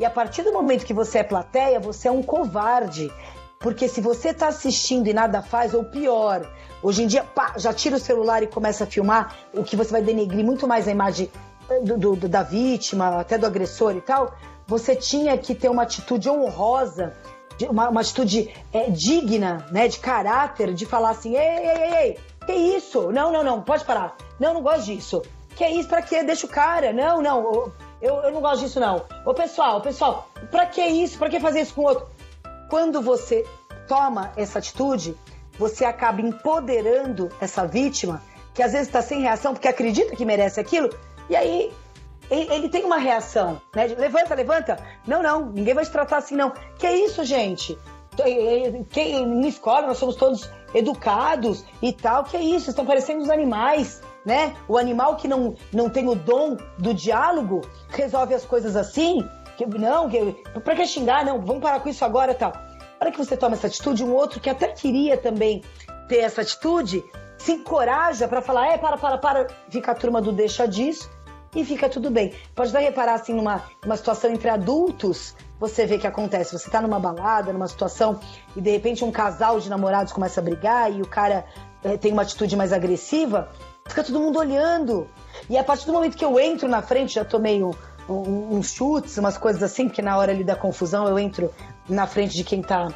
E a partir do momento que você é plateia, você é um covarde. Porque se você está assistindo e nada faz, ou pior, hoje em dia, pá, já tira o celular e começa a filmar, o que você vai denegrir muito mais a imagem do, do, da vítima, até do agressor e tal, você tinha que ter uma atitude honrosa, uma, uma atitude é, digna, né, de caráter, de falar assim, ei, ei, ei, ei, que isso? Não, não, não, pode parar. Não, não gosto disso. Que isso? Pra quê? Deixa o cara. Não, não, eu, eu não gosto disso, não. Ô, pessoal, pessoal, pra que isso? Pra que fazer isso com o outro? Quando você toma essa atitude, você acaba empoderando essa vítima, que às vezes está sem reação porque acredita que merece aquilo, e aí ele, tem uma reação, né? levanta, levanta. Não, não, ninguém vai te tratar assim, não. Que isso, gente? Que, na escola nós somos todos educados e tal. Que isso? Estão parecendo os animais, né? O animal que não, não tem o dom do diálogo resolve as coisas assim. Que, não, que, pra que xingar? Não, vamos parar com isso agora tal. Na hora que você toma essa atitude, um outro que até queria também ter essa atitude, se encoraja para falar, é, para, para, para, fica a turma do deixa disso e fica tudo bem. Pode dar reparar assim numa, numa situação entre adultos, você vê que acontece. Você tá numa balada, numa situação, e de repente um casal de namorados começa a brigar e o cara é, tem uma atitude mais agressiva, fica todo mundo olhando. E a partir do momento que eu entro na frente, já tomei um, um, uns chutes, umas coisas assim, porque na hora ali da confusão eu entro na frente de quem tá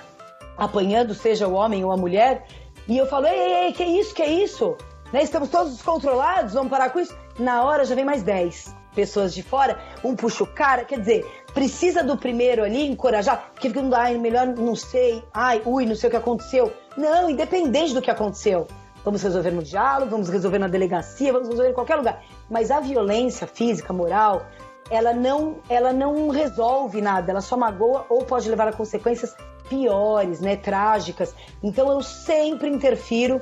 apanhando, seja o homem ou a mulher, e eu falo, ei, ei, ei, que isso, que isso? Né? Estamos todos descontrolados, vamos parar com isso? Na hora já vem mais 10 pessoas de fora, um puxa o cara, quer dizer, precisa do primeiro ali encorajar, porque fica, ai, melhor não sei, ai, ui, não sei o que aconteceu. Não, independente do que aconteceu. Vamos resolver no diálogo, vamos resolver na delegacia, vamos resolver em qualquer lugar. Mas a violência física, moral, ela não, ela não resolve nada, ela só magoa ou pode levar a consequências piores, né, trágicas. Então eu sempre interfiro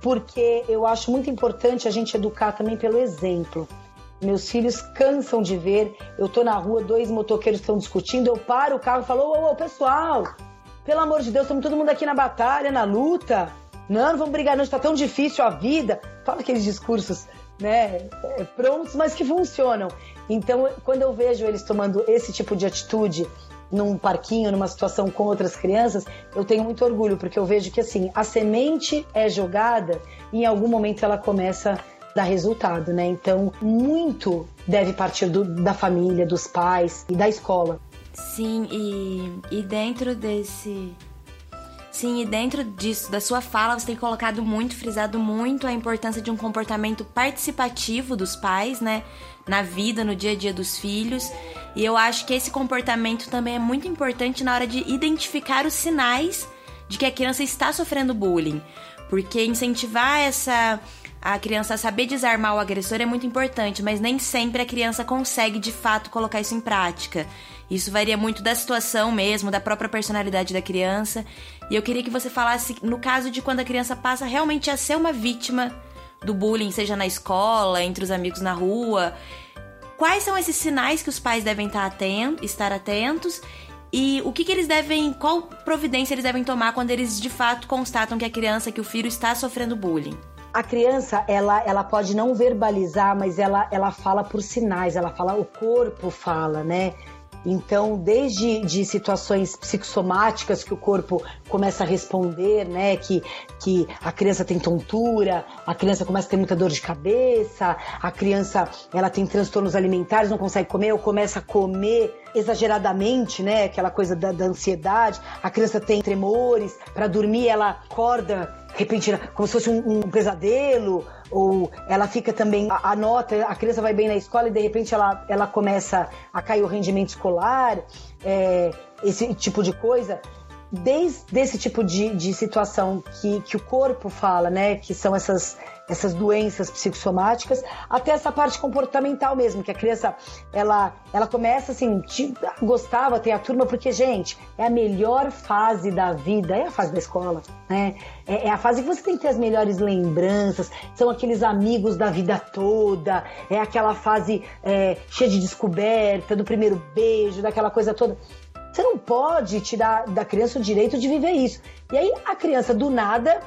porque eu acho muito importante a gente educar também pelo exemplo. Meus filhos cansam de ver, eu tô na rua, dois motoqueiros estão discutindo, eu paro o carro e falo, ô, ô, pessoal, pelo amor de Deus, estamos todo mundo aqui na batalha, na luta. Não, não vamos brigar não, está tão difícil a vida. Fala aqueles discursos, né, é, prontos, mas que funcionam. Então, quando eu vejo eles tomando esse tipo de atitude num parquinho, numa situação com outras crianças, eu tenho muito orgulho, porque eu vejo que assim, a semente é jogada e em algum momento ela começa a dar resultado, né? Então, muito deve partir do, da família, dos pais e da escola. Sim, e, e dentro desse. Sim, e dentro disso, da sua fala, você tem colocado muito, frisado muito a importância de um comportamento participativo dos pais, né? Na vida, no dia a dia dos filhos. E eu acho que esse comportamento também é muito importante na hora de identificar os sinais de que a criança está sofrendo bullying. Porque incentivar essa a criança a saber desarmar o agressor é muito importante, mas nem sempre a criança consegue de fato colocar isso em prática. Isso varia muito da situação mesmo, da própria personalidade da criança. E eu queria que você falasse no caso de quando a criança passa realmente a ser uma vítima do bullying, seja na escola, entre os amigos na rua, Quais são esses sinais que os pais devem estar atentos, estar atentos e o que, que, eles devem, qual providência eles devem tomar quando eles de fato constatam que a criança, que o filho está sofrendo bullying? A criança, ela, ela pode não verbalizar, mas ela, ela fala por sinais, ela fala, o corpo fala, né? Então, desde de situações psicossomáticas que o corpo começa a responder, né? Que, que a criança tem tontura, a criança começa a ter muita dor de cabeça, a criança ela tem transtornos alimentares, não consegue comer ou começa a comer exageradamente, né? Aquela coisa da, da ansiedade. A criança tem tremores, para dormir ela acorda repentina, como se fosse um, um pesadelo, ou ela fica também, a, a, nota, a criança vai bem na escola e de repente ela, ela começa a cair o rendimento escolar, é, esse tipo de coisa. Desde esse tipo de, de situação que, que o corpo fala, né, que são essas essas doenças psicossomáticas, até essa parte comportamental mesmo, que a criança ela, ela começa assim, gostava ter a turma, porque, gente, é a melhor fase da vida, é a fase da escola, né? É, é a fase que você tem que ter as melhores lembranças, são aqueles amigos da vida toda, é aquela fase é, cheia de descoberta, do primeiro beijo, daquela coisa toda Você não pode tirar da criança o direito de viver isso. E aí a criança do nada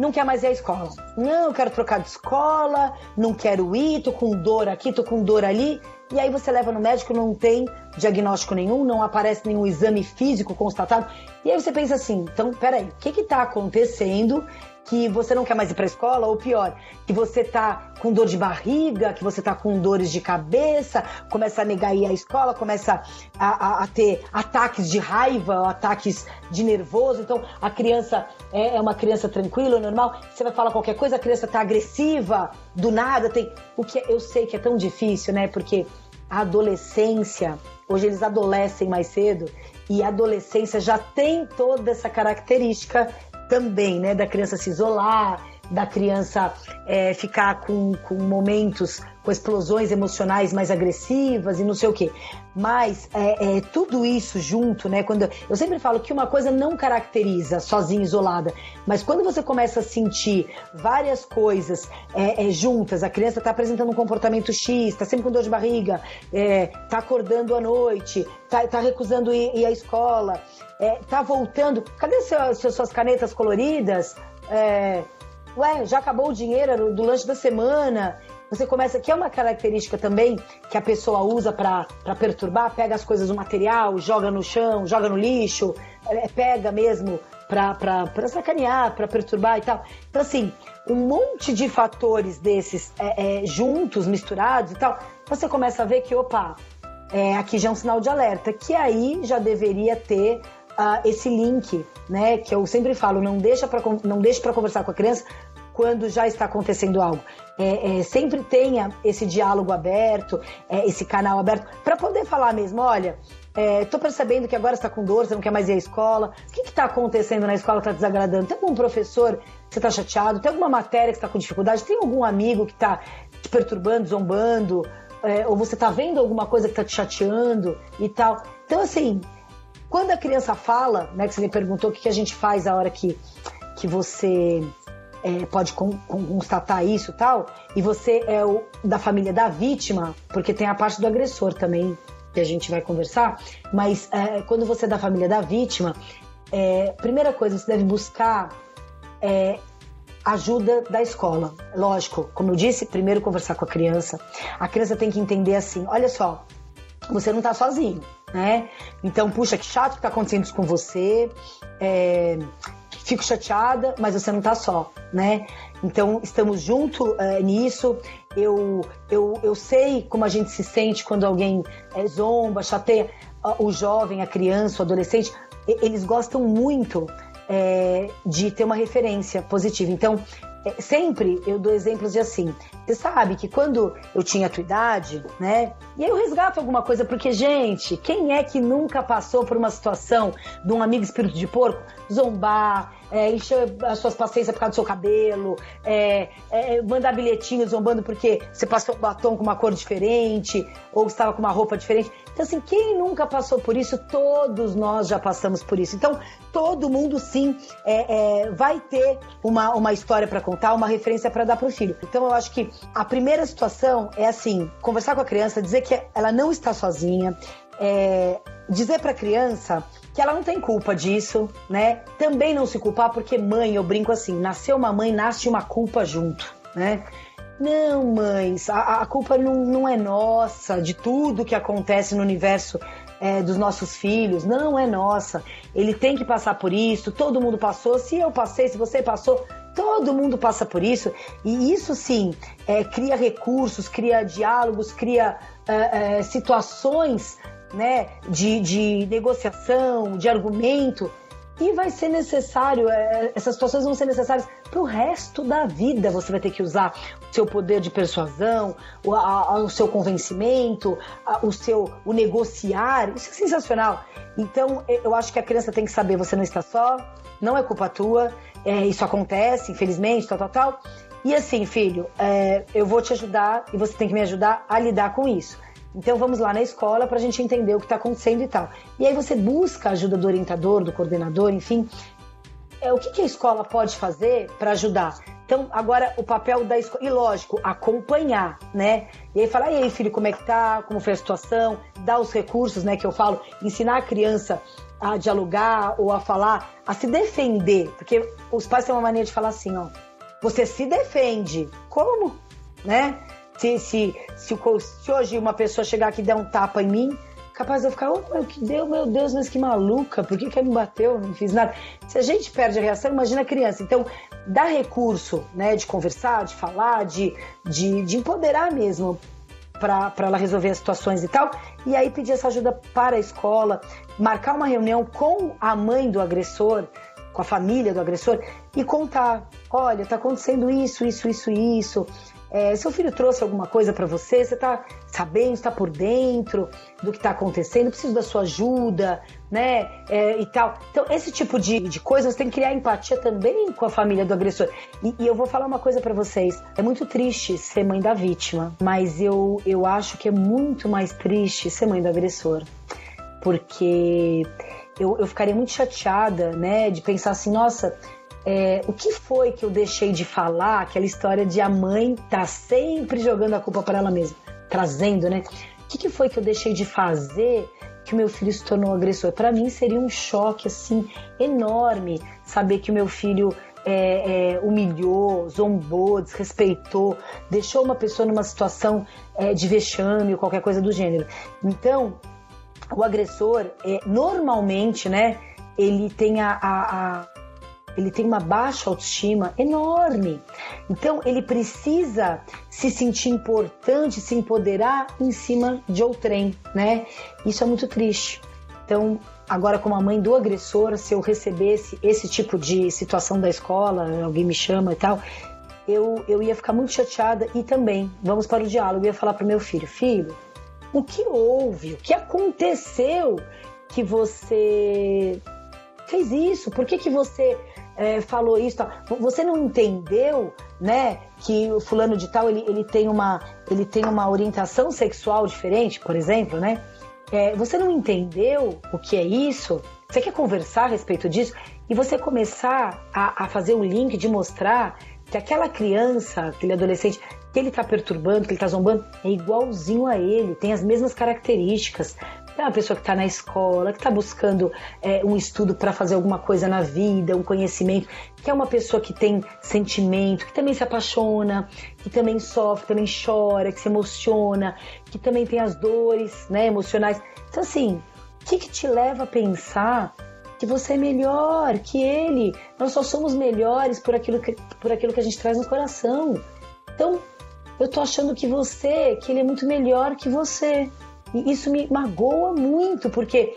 não quer mais ir à escola. Não, eu quero trocar de escola, não quero ir, tô com dor aqui, tô com dor ali. E aí você leva no médico, não tem diagnóstico nenhum, não aparece nenhum exame físico constatado. E aí você pensa assim, então, peraí, o que está acontecendo que você não quer mais ir para a escola, ou pior, que você tá com dor de barriga, que você tá com dores de cabeça, começa a negar ir à escola, começa a, a, a ter ataques de raiva, ataques de nervoso. Então a criança é, é uma criança tranquila, normal. Você vai falar qualquer coisa, a criança tá agressiva, do nada tem. O que eu sei que é tão difícil, né? Porque a adolescência, hoje eles adolescem mais cedo, e a adolescência já tem toda essa característica também, né? Da criança se isolar, da criança é, ficar com, com momentos, com explosões emocionais mais agressivas e não sei o quê. Mas é, é, tudo isso junto, né? Quando eu sempre falo que uma coisa não caracteriza sozinha, isolada, mas quando você começa a sentir várias coisas é, é juntas, a criança está apresentando um comportamento X, está sempre com dor de barriga, está é, acordando à noite, está tá recusando ir, ir, à escola, está voltando. Cadê seu, suas canetas coloridas? É, ué, já acabou o dinheiro do lanche da semana. Você começa, que é uma característica também que a pessoa usa para perturbar, pega as coisas do material, joga no chão, joga no lixo, é, pega mesmo para sacanear, para perturbar e tal. Então, assim, um monte de fatores desses é, é, juntos, misturados e tal, você começa a ver que, opa, é, aqui já é um sinal de alerta, que aí já deveria ter uh, esse link, né? Que eu sempre falo, não deixa para não deixe para conversar com a criança quando já está acontecendo algo. É, é, sempre tenha esse diálogo aberto, é, esse canal aberto, para poder falar mesmo, olha, estou é, percebendo que agora está com dor, você não quer mais ir à escola. O que está acontecendo na escola que está desagradando? Tem algum professor que você está chateado? Tem alguma matéria que está com dificuldade? Tem algum amigo que está te perturbando, zombando? É, ou você está vendo alguma coisa que está te chateando e tal? Então, assim, quando a criança fala, né, que você me perguntou o que, a gente faz a hora que, que você é, pode constatar isso tal, e você é o da família da vítima, porque tem a parte do agressor também, que a gente vai conversar, mas é, quando você é da família da vítima, é, primeira coisa, você deve buscar é, ajuda da escola. Lógico, como eu disse, primeiro conversar com a criança. A criança tem que entender assim: olha só, você não está sozinho né? Então, puxa, que chato que tá acontecendo isso com você. É, fico chateada, mas você não tá só, né? Então, estamos junto é, nisso. Eu, eu, eu sei como a gente se sente quando alguém é, zomba, chateia o jovem, a criança, o adolescente. Eles gostam muito é, de ter uma referência positiva. Então, sempre eu dou exemplos de assim. Você sabe que quando eu tinha a tua idade, né? E aí eu resgato alguma coisa, porque, gente, quem é que nunca passou por uma situação de um amigo espírito de porco zombar, é, encher as suas paciências por causa do seu cabelo, é, é, mandar bilhetinhos zombando porque você passou um batom com uma cor diferente, ou estava com uma roupa diferente. Então, assim, quem nunca passou por isso? Todos nós já passamos por isso. Então, todo mundo, sim, é, é, vai ter uma, uma história para contar, uma referência para dar para o filho. Então, eu acho que a primeira situação é, assim, conversar com a criança, dizer que ela não está sozinha, é, dizer para a criança que ela não tem culpa disso, né? Também não se culpar, porque mãe, eu brinco assim, nasceu uma mãe, nasce uma culpa junto, né? Não, mães, a, a culpa não, não é nossa de tudo que acontece no universo é, dos nossos filhos, não é nossa. Ele tem que passar por isso, todo mundo passou. Se eu passei, se você passou, todo mundo passa por isso. E isso sim é, cria recursos, cria diálogos, cria é, é situações né, de, de negociação, de argumento e vai ser necessário, é, essas situações vão ser necessárias para o resto da vida. Você vai ter que usar o seu poder de persuasão, o, a, o seu convencimento, a, o seu o negociar. Isso é sensacional. Então, eu acho que a criança tem que saber: você não está só, não é culpa tua, é, isso acontece, infelizmente, tal, tal, tal. E assim, filho, é, eu vou te ajudar e você tem que me ajudar a lidar com isso. Então vamos lá na escola para a gente entender o que está acontecendo e tal. E aí você busca a ajuda do orientador, do coordenador, enfim, é, o que, que a escola pode fazer para ajudar? Então, agora o papel da escola, e lógico, acompanhar, né? E aí falar, e aí, filho, como é que tá? Como foi a situação? Dar os recursos, né, que eu falo, ensinar a criança a dialogar ou a falar, a se defender, porque os pais têm uma mania de falar assim, ó, você se defende. Como? Né? Se, se, se, se hoje uma pessoa chegar aqui e der um tapa em mim, capaz de eu ficar, oh, meu, que deu, meu Deus, mas que maluca, por que, que me bateu? Não fiz nada. Se a gente perde a reação, imagina a criança. Então, dá recurso, né, de conversar, de falar, de, de, de empoderar mesmo para ela resolver as situações e tal. E aí pedir essa ajuda para a escola, marcar uma reunião com a mãe do agressor, com a família do agressor e contar: olha, está acontecendo isso, isso, isso, isso. É, seu filho trouxe alguma coisa para você? Você está sabendo, está por dentro do que está acontecendo? Preciso da sua ajuda, né? É, e tal. Então, esse tipo de, de coisa você tem que criar empatia também com a família do agressor. E, e eu vou falar uma coisa para vocês: é muito triste ser mãe da vítima, mas eu, eu acho que é muito mais triste ser mãe do agressor. Porque eu, eu ficaria muito chateada, né, de pensar assim, nossa é, o que foi que eu deixei de falar? Aquela história de a mãe tá sempre jogando a culpa para ela mesma, trazendo, né? O que, que foi que eu deixei de fazer que o meu filho se tornou agressor? Para mim seria um choque assim enorme saber que o meu filho é, é, humilhou, zombou, desrespeitou, deixou uma pessoa numa situação é, de vexame ou qualquer coisa do gênero. Então, o agressor, é, normalmente, né, ele tem a, a, a ele tem uma baixa autoestima enorme. Então, ele precisa se sentir importante, se empoderar em cima de outrem, né? Isso é muito triste. Então, agora como a mãe do agressor, se eu recebesse esse tipo de situação da escola, alguém me chama e tal, eu, eu ia ficar muito chateada e também, vamos para o diálogo, eu ia falar para o meu filho, filho, o que houve? O que aconteceu que você fez isso? Por que, que você é, falou isso? Você não entendeu, né, que o fulano de tal ele, ele, tem uma, ele tem uma orientação sexual diferente, por exemplo, né? É, você não entendeu o que é isso? Você quer conversar a respeito disso? E você começar a, a fazer o link de mostrar que aquela criança, aquele adolescente, que ele está perturbando, que ele está zombando, é igualzinho a ele, tem as mesmas características. É uma pessoa que está na escola, que está buscando é, um estudo para fazer alguma coisa na vida, um conhecimento, que é uma pessoa que tem sentimento, que também se apaixona, que também sofre, também chora, que se emociona, que também tem as dores né, emocionais. Então, assim, o que, que te leva a pensar que você é melhor que ele? Nós só somos melhores por aquilo que, por aquilo que a gente traz no coração. Então, eu tô achando que você, que ele é muito melhor que você. E isso me magoa muito, porque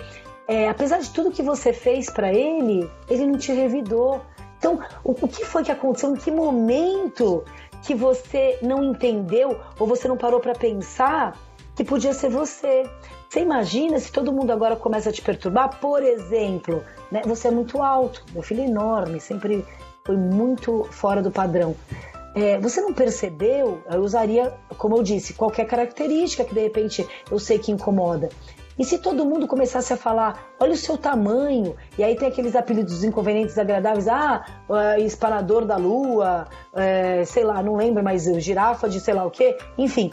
é, apesar de tudo que você fez para ele, ele não te revidou. Então, o, o que foi que aconteceu? Em que momento que você não entendeu ou você não parou para pensar que podia ser você? Você imagina se todo mundo agora começa a te perturbar? Por exemplo, né, você é muito alto, meu filho é enorme, sempre foi muito fora do padrão é, você não percebeu? Eu usaria, como eu disse, qualquer característica que de repente eu sei que incomoda. E se todo mundo começasse a falar, olha o seu tamanho, e aí tem aqueles apelidos inconvenientes agradáveis, ah, uh, espanador da lua, é, sei lá, não lembro, mas girafa de sei lá o quê, enfim.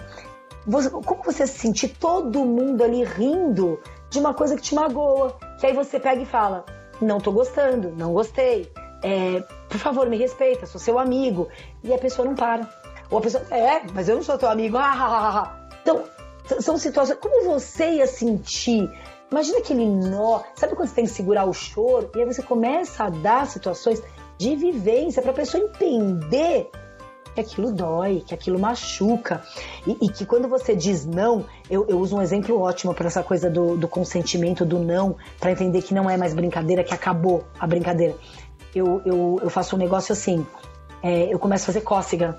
Você, como você se sentir todo mundo ali rindo de uma coisa que te magoa? Que aí você pega e fala, não tô gostando, não gostei, é, por favor, me respeita, sou seu amigo. E a pessoa não para. Ou a pessoa, é, mas eu não sou teu amigo. Ah, ah, ah, então, são situações. Como você ia sentir? Imagina aquele nó. Sabe quando você tem que segurar o choro? E aí você começa a dar situações de vivência para a pessoa entender que aquilo dói, que aquilo machuca. E, e que quando você diz não, eu, eu uso um exemplo ótimo para essa coisa do, do consentimento, do não, para entender que não é mais brincadeira, que acabou a brincadeira eu, eu, eu faço um negócio assim, é, eu começo a fazer cócega.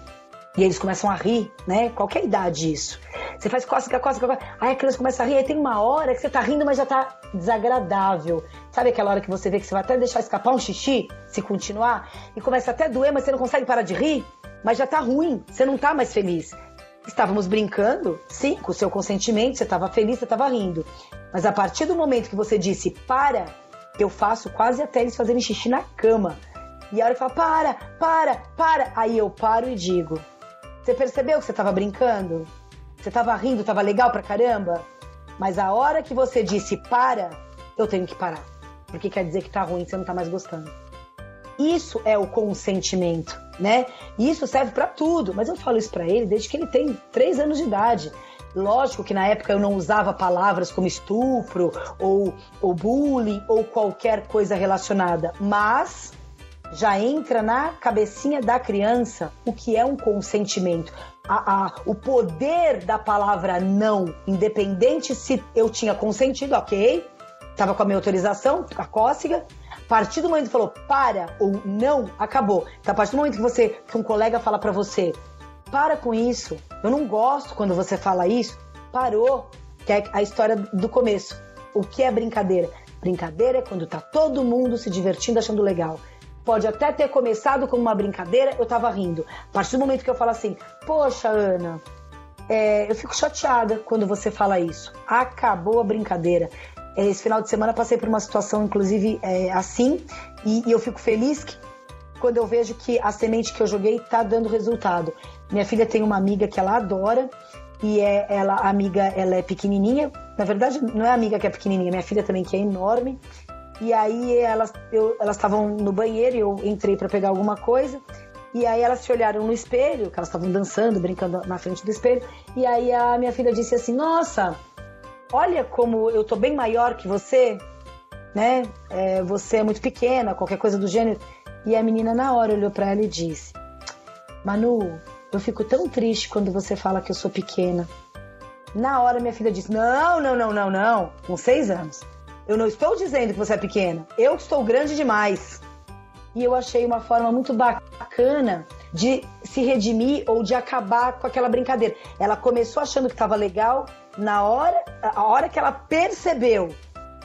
E eles começam a rir, né? Qualquer idade isso. Você faz cócega, cócega, cócega. Aí a criança começa a rir, aí tem uma hora que você tá rindo, mas já tá desagradável. Sabe aquela hora que você vê que você vai até deixar escapar um xixi, se continuar, e começa até a doer, mas você não consegue parar de rir? Mas já tá ruim, você não tá mais feliz. Estávamos brincando, sim, com o seu consentimento, você estava feliz, você estava rindo. Mas a partir do momento que você disse para, eu faço quase até eles fazerem xixi na cama. E a hora que fala, para, para, para. Aí eu paro e digo: Você percebeu que você tava brincando? Você tava rindo, tava legal pra caramba? Mas a hora que você disse para, eu tenho que parar. Porque quer dizer que tá ruim, você não tá mais gostando. Isso é o consentimento, né? E isso serve para tudo. Mas eu falo isso para ele desde que ele tem três anos de idade. Lógico que na época eu não usava palavras como estupro ou, ou bullying ou qualquer coisa relacionada, mas já entra na cabecinha da criança o que é um consentimento. A, a, o poder da palavra não, independente se eu tinha consentido, ok, estava com a minha autorização, a cócega, a partir do momento que falou para ou não, acabou. Então, a partir do momento que você, que um colega fala para você, para com isso, eu não gosto quando você fala isso, parou, que é a história do começo. O que é brincadeira? Brincadeira é quando tá todo mundo se divertindo, achando legal. Pode até ter começado como uma brincadeira, eu tava rindo. A partir do momento que eu falo assim, poxa, Ana, é, eu fico chateada quando você fala isso. Acabou a brincadeira. Esse final de semana passei por uma situação, inclusive, é, assim, e, e, eu fico feliz que, quando eu vejo que a semente que eu joguei tá dando resultado. Minha filha tem uma amiga que ela adora, e é, ela, amiga, ela é pequenininha. Na verdade, não é a amiga que é pequenininha, minha filha também que é enorme. E aí elas estavam no banheiro e eu entrei para pegar alguma coisa. E aí elas se olharam no espelho, que elas estavam dançando, brincando na frente do espelho. E aí a minha filha disse assim: Nossa, olha como eu tô bem maior que você, né? É, você é muito pequena, qualquer coisa do gênero. E a menina na hora olhou para ela e disse: Manu, eu fico tão triste quando você fala que eu sou pequena. Na hora minha filha disse: Não, não, não, não, não. Com seis anos. Eu não estou dizendo que você é pequena. Eu estou grande demais. E eu achei uma forma muito bacana de se redimir ou de acabar com aquela brincadeira. Ela começou achando que estava legal, na hora, a hora que ela percebeu,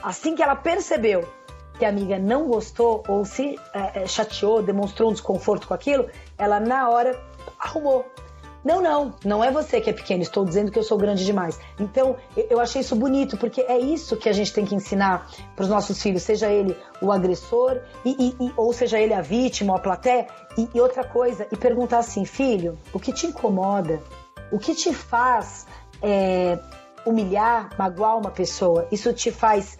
assim que ela percebeu que a amiga não gostou ou se é, chateou, demonstrou um desconforto com aquilo, ela na hora arrumou. Não, não, não é você que é pequeno, estou dizendo que eu sou grande demais. Então, eu achei isso bonito, porque é isso que a gente tem que ensinar para os nossos filhos, seja ele o agressor, e, e, ou seja ele a vítima a plateia. E, e outra coisa, e perguntar assim, filho, o que te incomoda? O que te faz é, humilhar, magoar uma pessoa? Isso te faz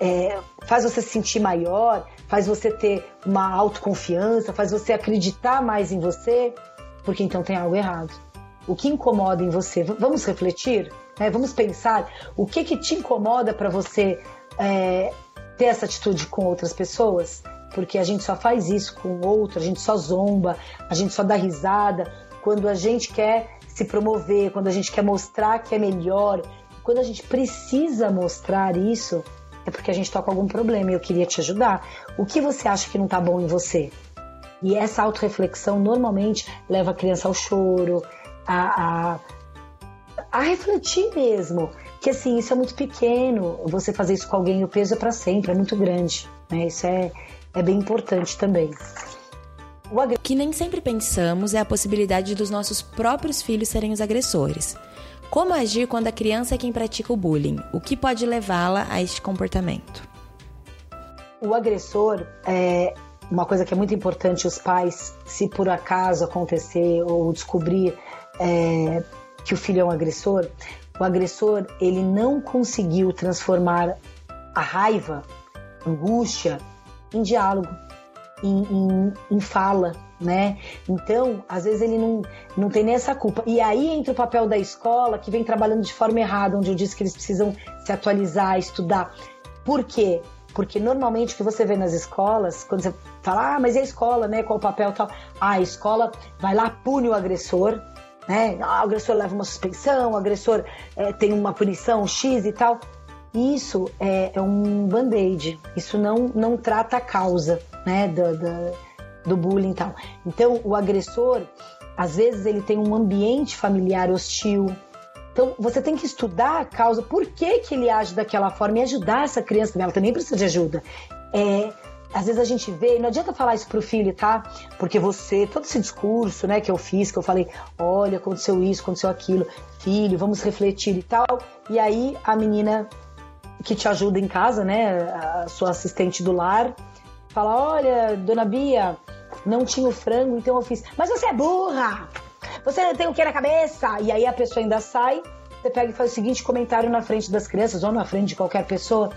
é, faz você se sentir maior, faz você ter uma autoconfiança, faz você acreditar mais em você porque então tem algo errado. O que incomoda em você? Vamos refletir? Né? Vamos pensar o que, que te incomoda para você é, ter essa atitude com outras pessoas? Porque a gente só faz isso com o outro, a gente só zomba, a gente só dá risada quando a gente quer se promover, quando a gente quer mostrar que é melhor. Quando a gente precisa mostrar isso, é porque a gente está com algum problema e eu queria te ajudar. O que você acha que não está bom em você? E essa autorreflexão normalmente leva a criança ao choro, a, a, a refletir mesmo. Que assim, isso é muito pequeno, você fazer isso com alguém, o peso é para sempre, é muito grande. Né? Isso é, é bem importante também. O que nem sempre pensamos é a possibilidade dos nossos próprios filhos serem os agressores. Como agir quando a criança é quem pratica o bullying? O que pode levá-la a este comportamento? O agressor é, uma coisa que é muito importante os pais, se por acaso acontecer ou descobrir é, que o filho é um agressor, o agressor ele não conseguiu transformar a raiva, angústia, em diálogo, em, em, em fala, né? Então, às vezes ele não, não tem nem essa culpa. E aí entra o papel da escola, que vem trabalhando de forma errada, onde eu disse que eles precisam se atualizar, estudar. Por quê? Porque normalmente o que você vê nas escolas, quando você fala, ah, mas e a escola, né? Qual o papel tal? Ah, a escola vai lá, pune o agressor, né? Ah, o agressor leva uma suspensão, o agressor é, tem uma punição X e tal. Isso é, é um band-aid. Isso não, não trata a causa, né? Do, do, do bullying e tal. Então, o agressor, às vezes, ele tem um ambiente familiar hostil, então, você tem que estudar a causa, por que, que ele age daquela forma e ajudar essa criança também. Ela também precisa de ajuda. É, às vezes a gente vê, não adianta falar isso pro filho, tá? Porque você, todo esse discurso, né, que eu fiz, que eu falei, olha, aconteceu isso, aconteceu aquilo, filho, vamos refletir e tal. E aí a menina que te ajuda em casa, né, a sua assistente do lar, fala, olha, dona Bia, não tinha o frango, então eu fiz, mas você é burra! Você tem o que na cabeça? E aí a pessoa ainda sai, você pega e faz o seguinte comentário na frente das crianças ou na frente de qualquer pessoa.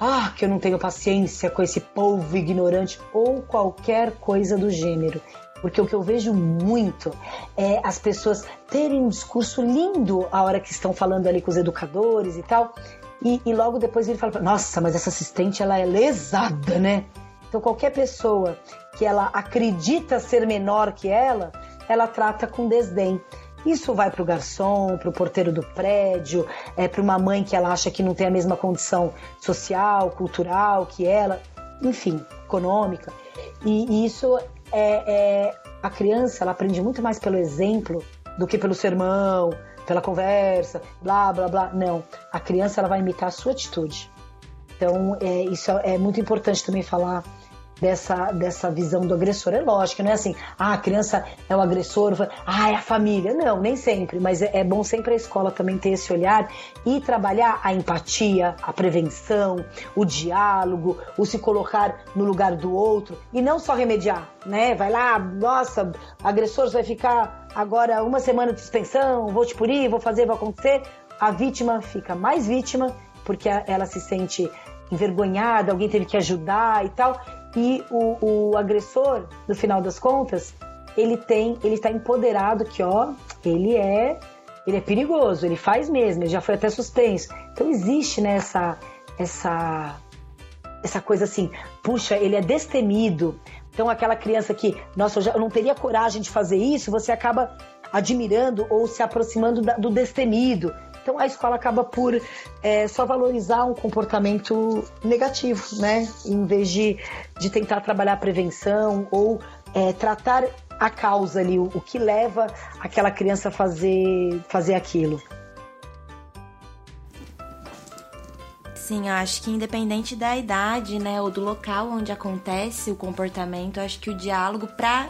Ah, que eu não tenho paciência com esse povo ignorante ou qualquer coisa do gênero. Porque o que eu vejo muito é as pessoas terem um discurso lindo a hora que estão falando ali com os educadores e tal. E, e logo depois ele fala: Nossa, mas essa assistente ela é lesada, né? Então qualquer pessoa que ela acredita ser menor que ela, ela trata com desdém. Isso vai para o garçom, para o porteiro do prédio, é, para uma mãe que ela acha que não tem a mesma condição social, cultural que ela, enfim, econômica. E, isso é, é, a criança ela aprende muito mais pelo exemplo do que pelo sermão, pela conversa, blá blá blá. Não, a criança ela vai imitar a sua atitude. Então é, isso é muito importante também falar dessa, dessa visão do agressor. É lógico, não é assim, ah, a criança é o agressor, ah, é a família. Não, nem sempre, mas é, é bom sempre a escola também ter esse olhar e trabalhar a empatia, a prevenção, o diálogo, o se colocar no lugar do outro e não só remediar, né? Vai lá, nossa, agressor vai ficar agora uma semana de suspensão, vou te punir, vou fazer, vou acontecer. A vítima fica mais vítima porque ela se sente envergonhada, alguém teve que ajudar e tal. E o, o agressor, no final das contas, ele tem, ele está empoderado que ó, ele é, ele é perigoso, ele faz mesmo, ele já foi até suspenso. Então existe né, essa, essa, essa coisa assim, puxa, ele é destemido. Então aquela criança que, nossa, eu, já, eu não teria coragem de fazer isso, você acaba admirando ou se aproximando da, do destemido. Então a escola acaba por é, só valorizar um comportamento negativo, né? Em vez de, de tentar trabalhar a prevenção ou é, tratar a causa ali, o, o que leva aquela criança a fazer, fazer aquilo. Sim, eu acho que independente da idade, né, ou do local onde acontece o comportamento, eu acho que o diálogo para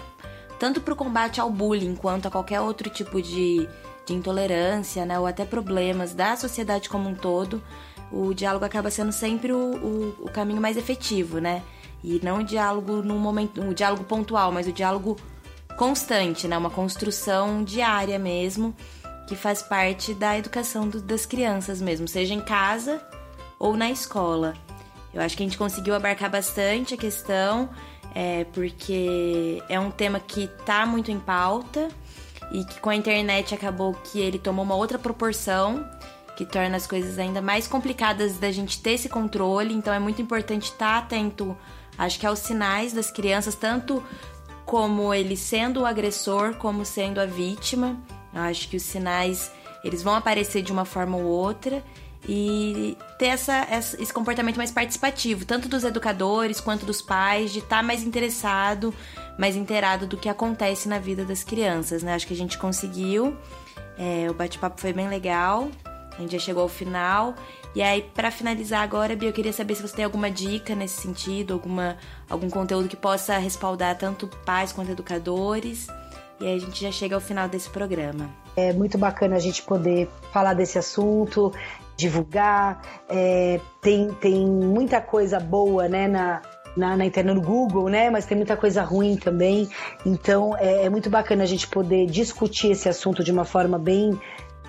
tanto para o combate ao bullying quanto a qualquer outro tipo de de intolerância, né, ou até problemas da sociedade como um todo, o diálogo acaba sendo sempre o, o, o caminho mais efetivo, né? E não o diálogo num momento, o diálogo pontual, mas o diálogo constante, né? Uma construção diária mesmo, que faz parte da educação do, das crianças mesmo, seja em casa ou na escola. Eu acho que a gente conseguiu abarcar bastante a questão, é, porque é um tema que está muito em pauta e que com a internet acabou que ele tomou uma outra proporção que torna as coisas ainda mais complicadas da gente ter esse controle. Então é muito importante estar atento, acho que aos sinais das crianças, tanto como ele sendo o agressor, como sendo a vítima. Eu acho que os sinais eles vão aparecer de uma forma ou outra e ter essa, esse comportamento mais participativo, tanto dos educadores quanto dos pais, de estar mais interessado, mais inteirado do que acontece na vida das crianças, né? Acho que a gente conseguiu. É, o bate-papo foi bem legal. A gente já chegou ao final. E aí, para finalizar agora, Bia, eu queria saber se você tem alguma dica nesse sentido, alguma, algum conteúdo que possa respaldar tanto pais quanto educadores. E aí a gente já chega ao final desse programa. É muito bacana a gente poder falar desse assunto divulgar. É, tem, tem muita coisa boa né, na, na, na, internet, no Google, né? Mas tem muita coisa ruim também. Então é, é muito bacana a gente poder discutir esse assunto de uma forma bem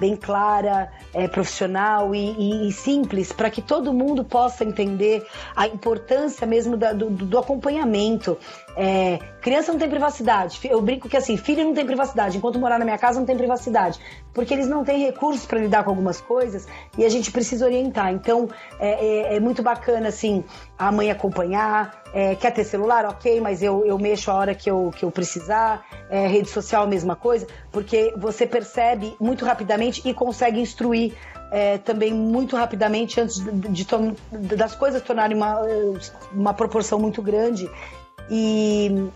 bem clara, é, profissional e, e, e simples, para que todo mundo possa entender a importância mesmo da, do, do, acompanhamento. É, criança não tem privacidade. Eu brinco que assim, filho não tem privacidade. Enquanto morar na minha casa, não tem privacidade. Porque eles não têm recursos para lidar com algumas coisas e a gente precisa orientar. Então, é, é, é muito bacana, assim, a mãe acompanhar. É, quer ter celular? Ok, mas eu, eu mexo a hora que eu, que eu precisar. É, rede social, mesma coisa. Porque você percebe muito rapidamente e consegue instruir é, também muito rapidamente antes de, de, de, das coisas tornarem uma, uma proporção muito grande. E,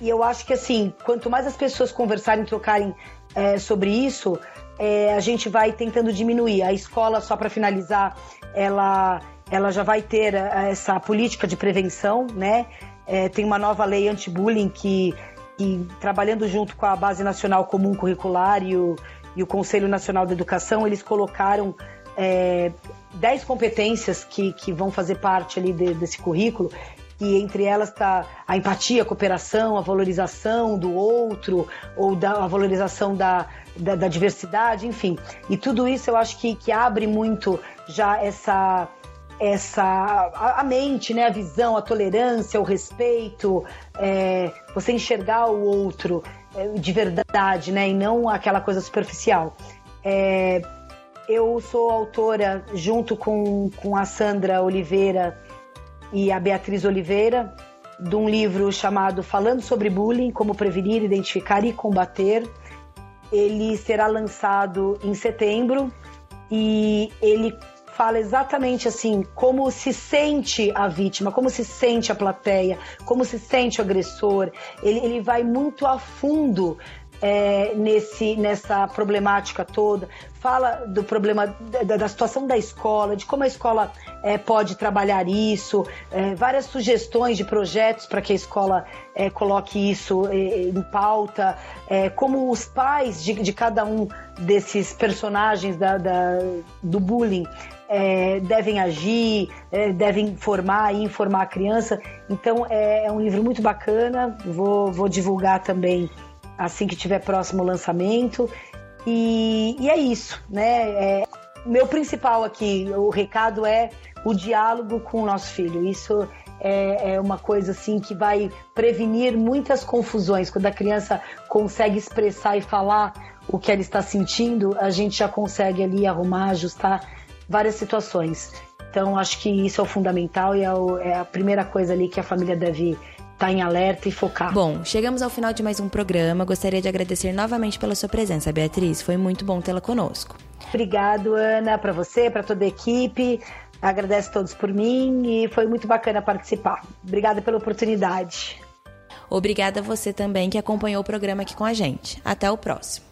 e eu acho que assim, quanto mais as pessoas conversarem, trocarem é, sobre isso, é, a gente vai tentando diminuir. A escola, só para finalizar, ela, ela já vai ter é, essa política de prevenção, né? É, tem uma nova lei anti-bullying que, que, trabalhando junto com a Base Nacional Comum Curricular e o, e o Conselho Nacional de Educação, eles colocaram é, 10 competências que, que vão fazer parte ali de, desse currículo que entre elas está a empatia, a cooperação, a valorização do outro, ou da, a valorização da, da, da diversidade, enfim. E tudo isso eu acho que, que abre muito já essa essa a, a, mente, né, a visão, a tolerância, o respeito, é, você enxergar o outro é, de verdade, né, e não aquela coisa superficial. É, eu sou autora junto com, com a Sandra Oliveira e a Beatriz Oliveira de um livro chamado Falando sobre Bullying: Como Prevenir, Identificar e Combater. Ele será lançado em setembro e ele fala exatamente assim como se sente a vítima, como se sente a plateia, como se sente o agressor. Ele, ele vai muito a fundo é, nesse, nessa problemática toda, fala do problema da, da situação da escola, de como a escola é, pode trabalhar isso, é, várias sugestões de projetos para que a escola é, coloque isso em pauta, como os pais de, de, cada um desses personagens da, da do bullying é, devem agir, é, devem formar e informar a criança. Então é, é, um livro muito bacana, vou, vou divulgar também assim que tiver próximo lançamento. E, e é isso, né? É, meu principal aqui, o recado é o diálogo com o nosso filho. Isso é, é, uma coisa assim que vai prevenir muitas confusões. Quando a criança consegue expressar e falar o que ela está sentindo, a gente já consegue ali arrumar, ajustar várias situações. Então, acho que isso é o fundamental e é, é a primeira coisa ali que a família deve estar tá em alerta e focar. Bom, chegamos ao final de mais um programa. Gostaria de agradecer novamente pela sua presença, Beatriz. Foi muito bom tê-la conosco. Obrigado, Ana, para você, para toda a equipe. Agradeço a todos por mim e foi muito bacana participar. Obrigada pela oportunidade. Obrigada a você também que acompanhou o programa aqui com a gente. Até o próximo.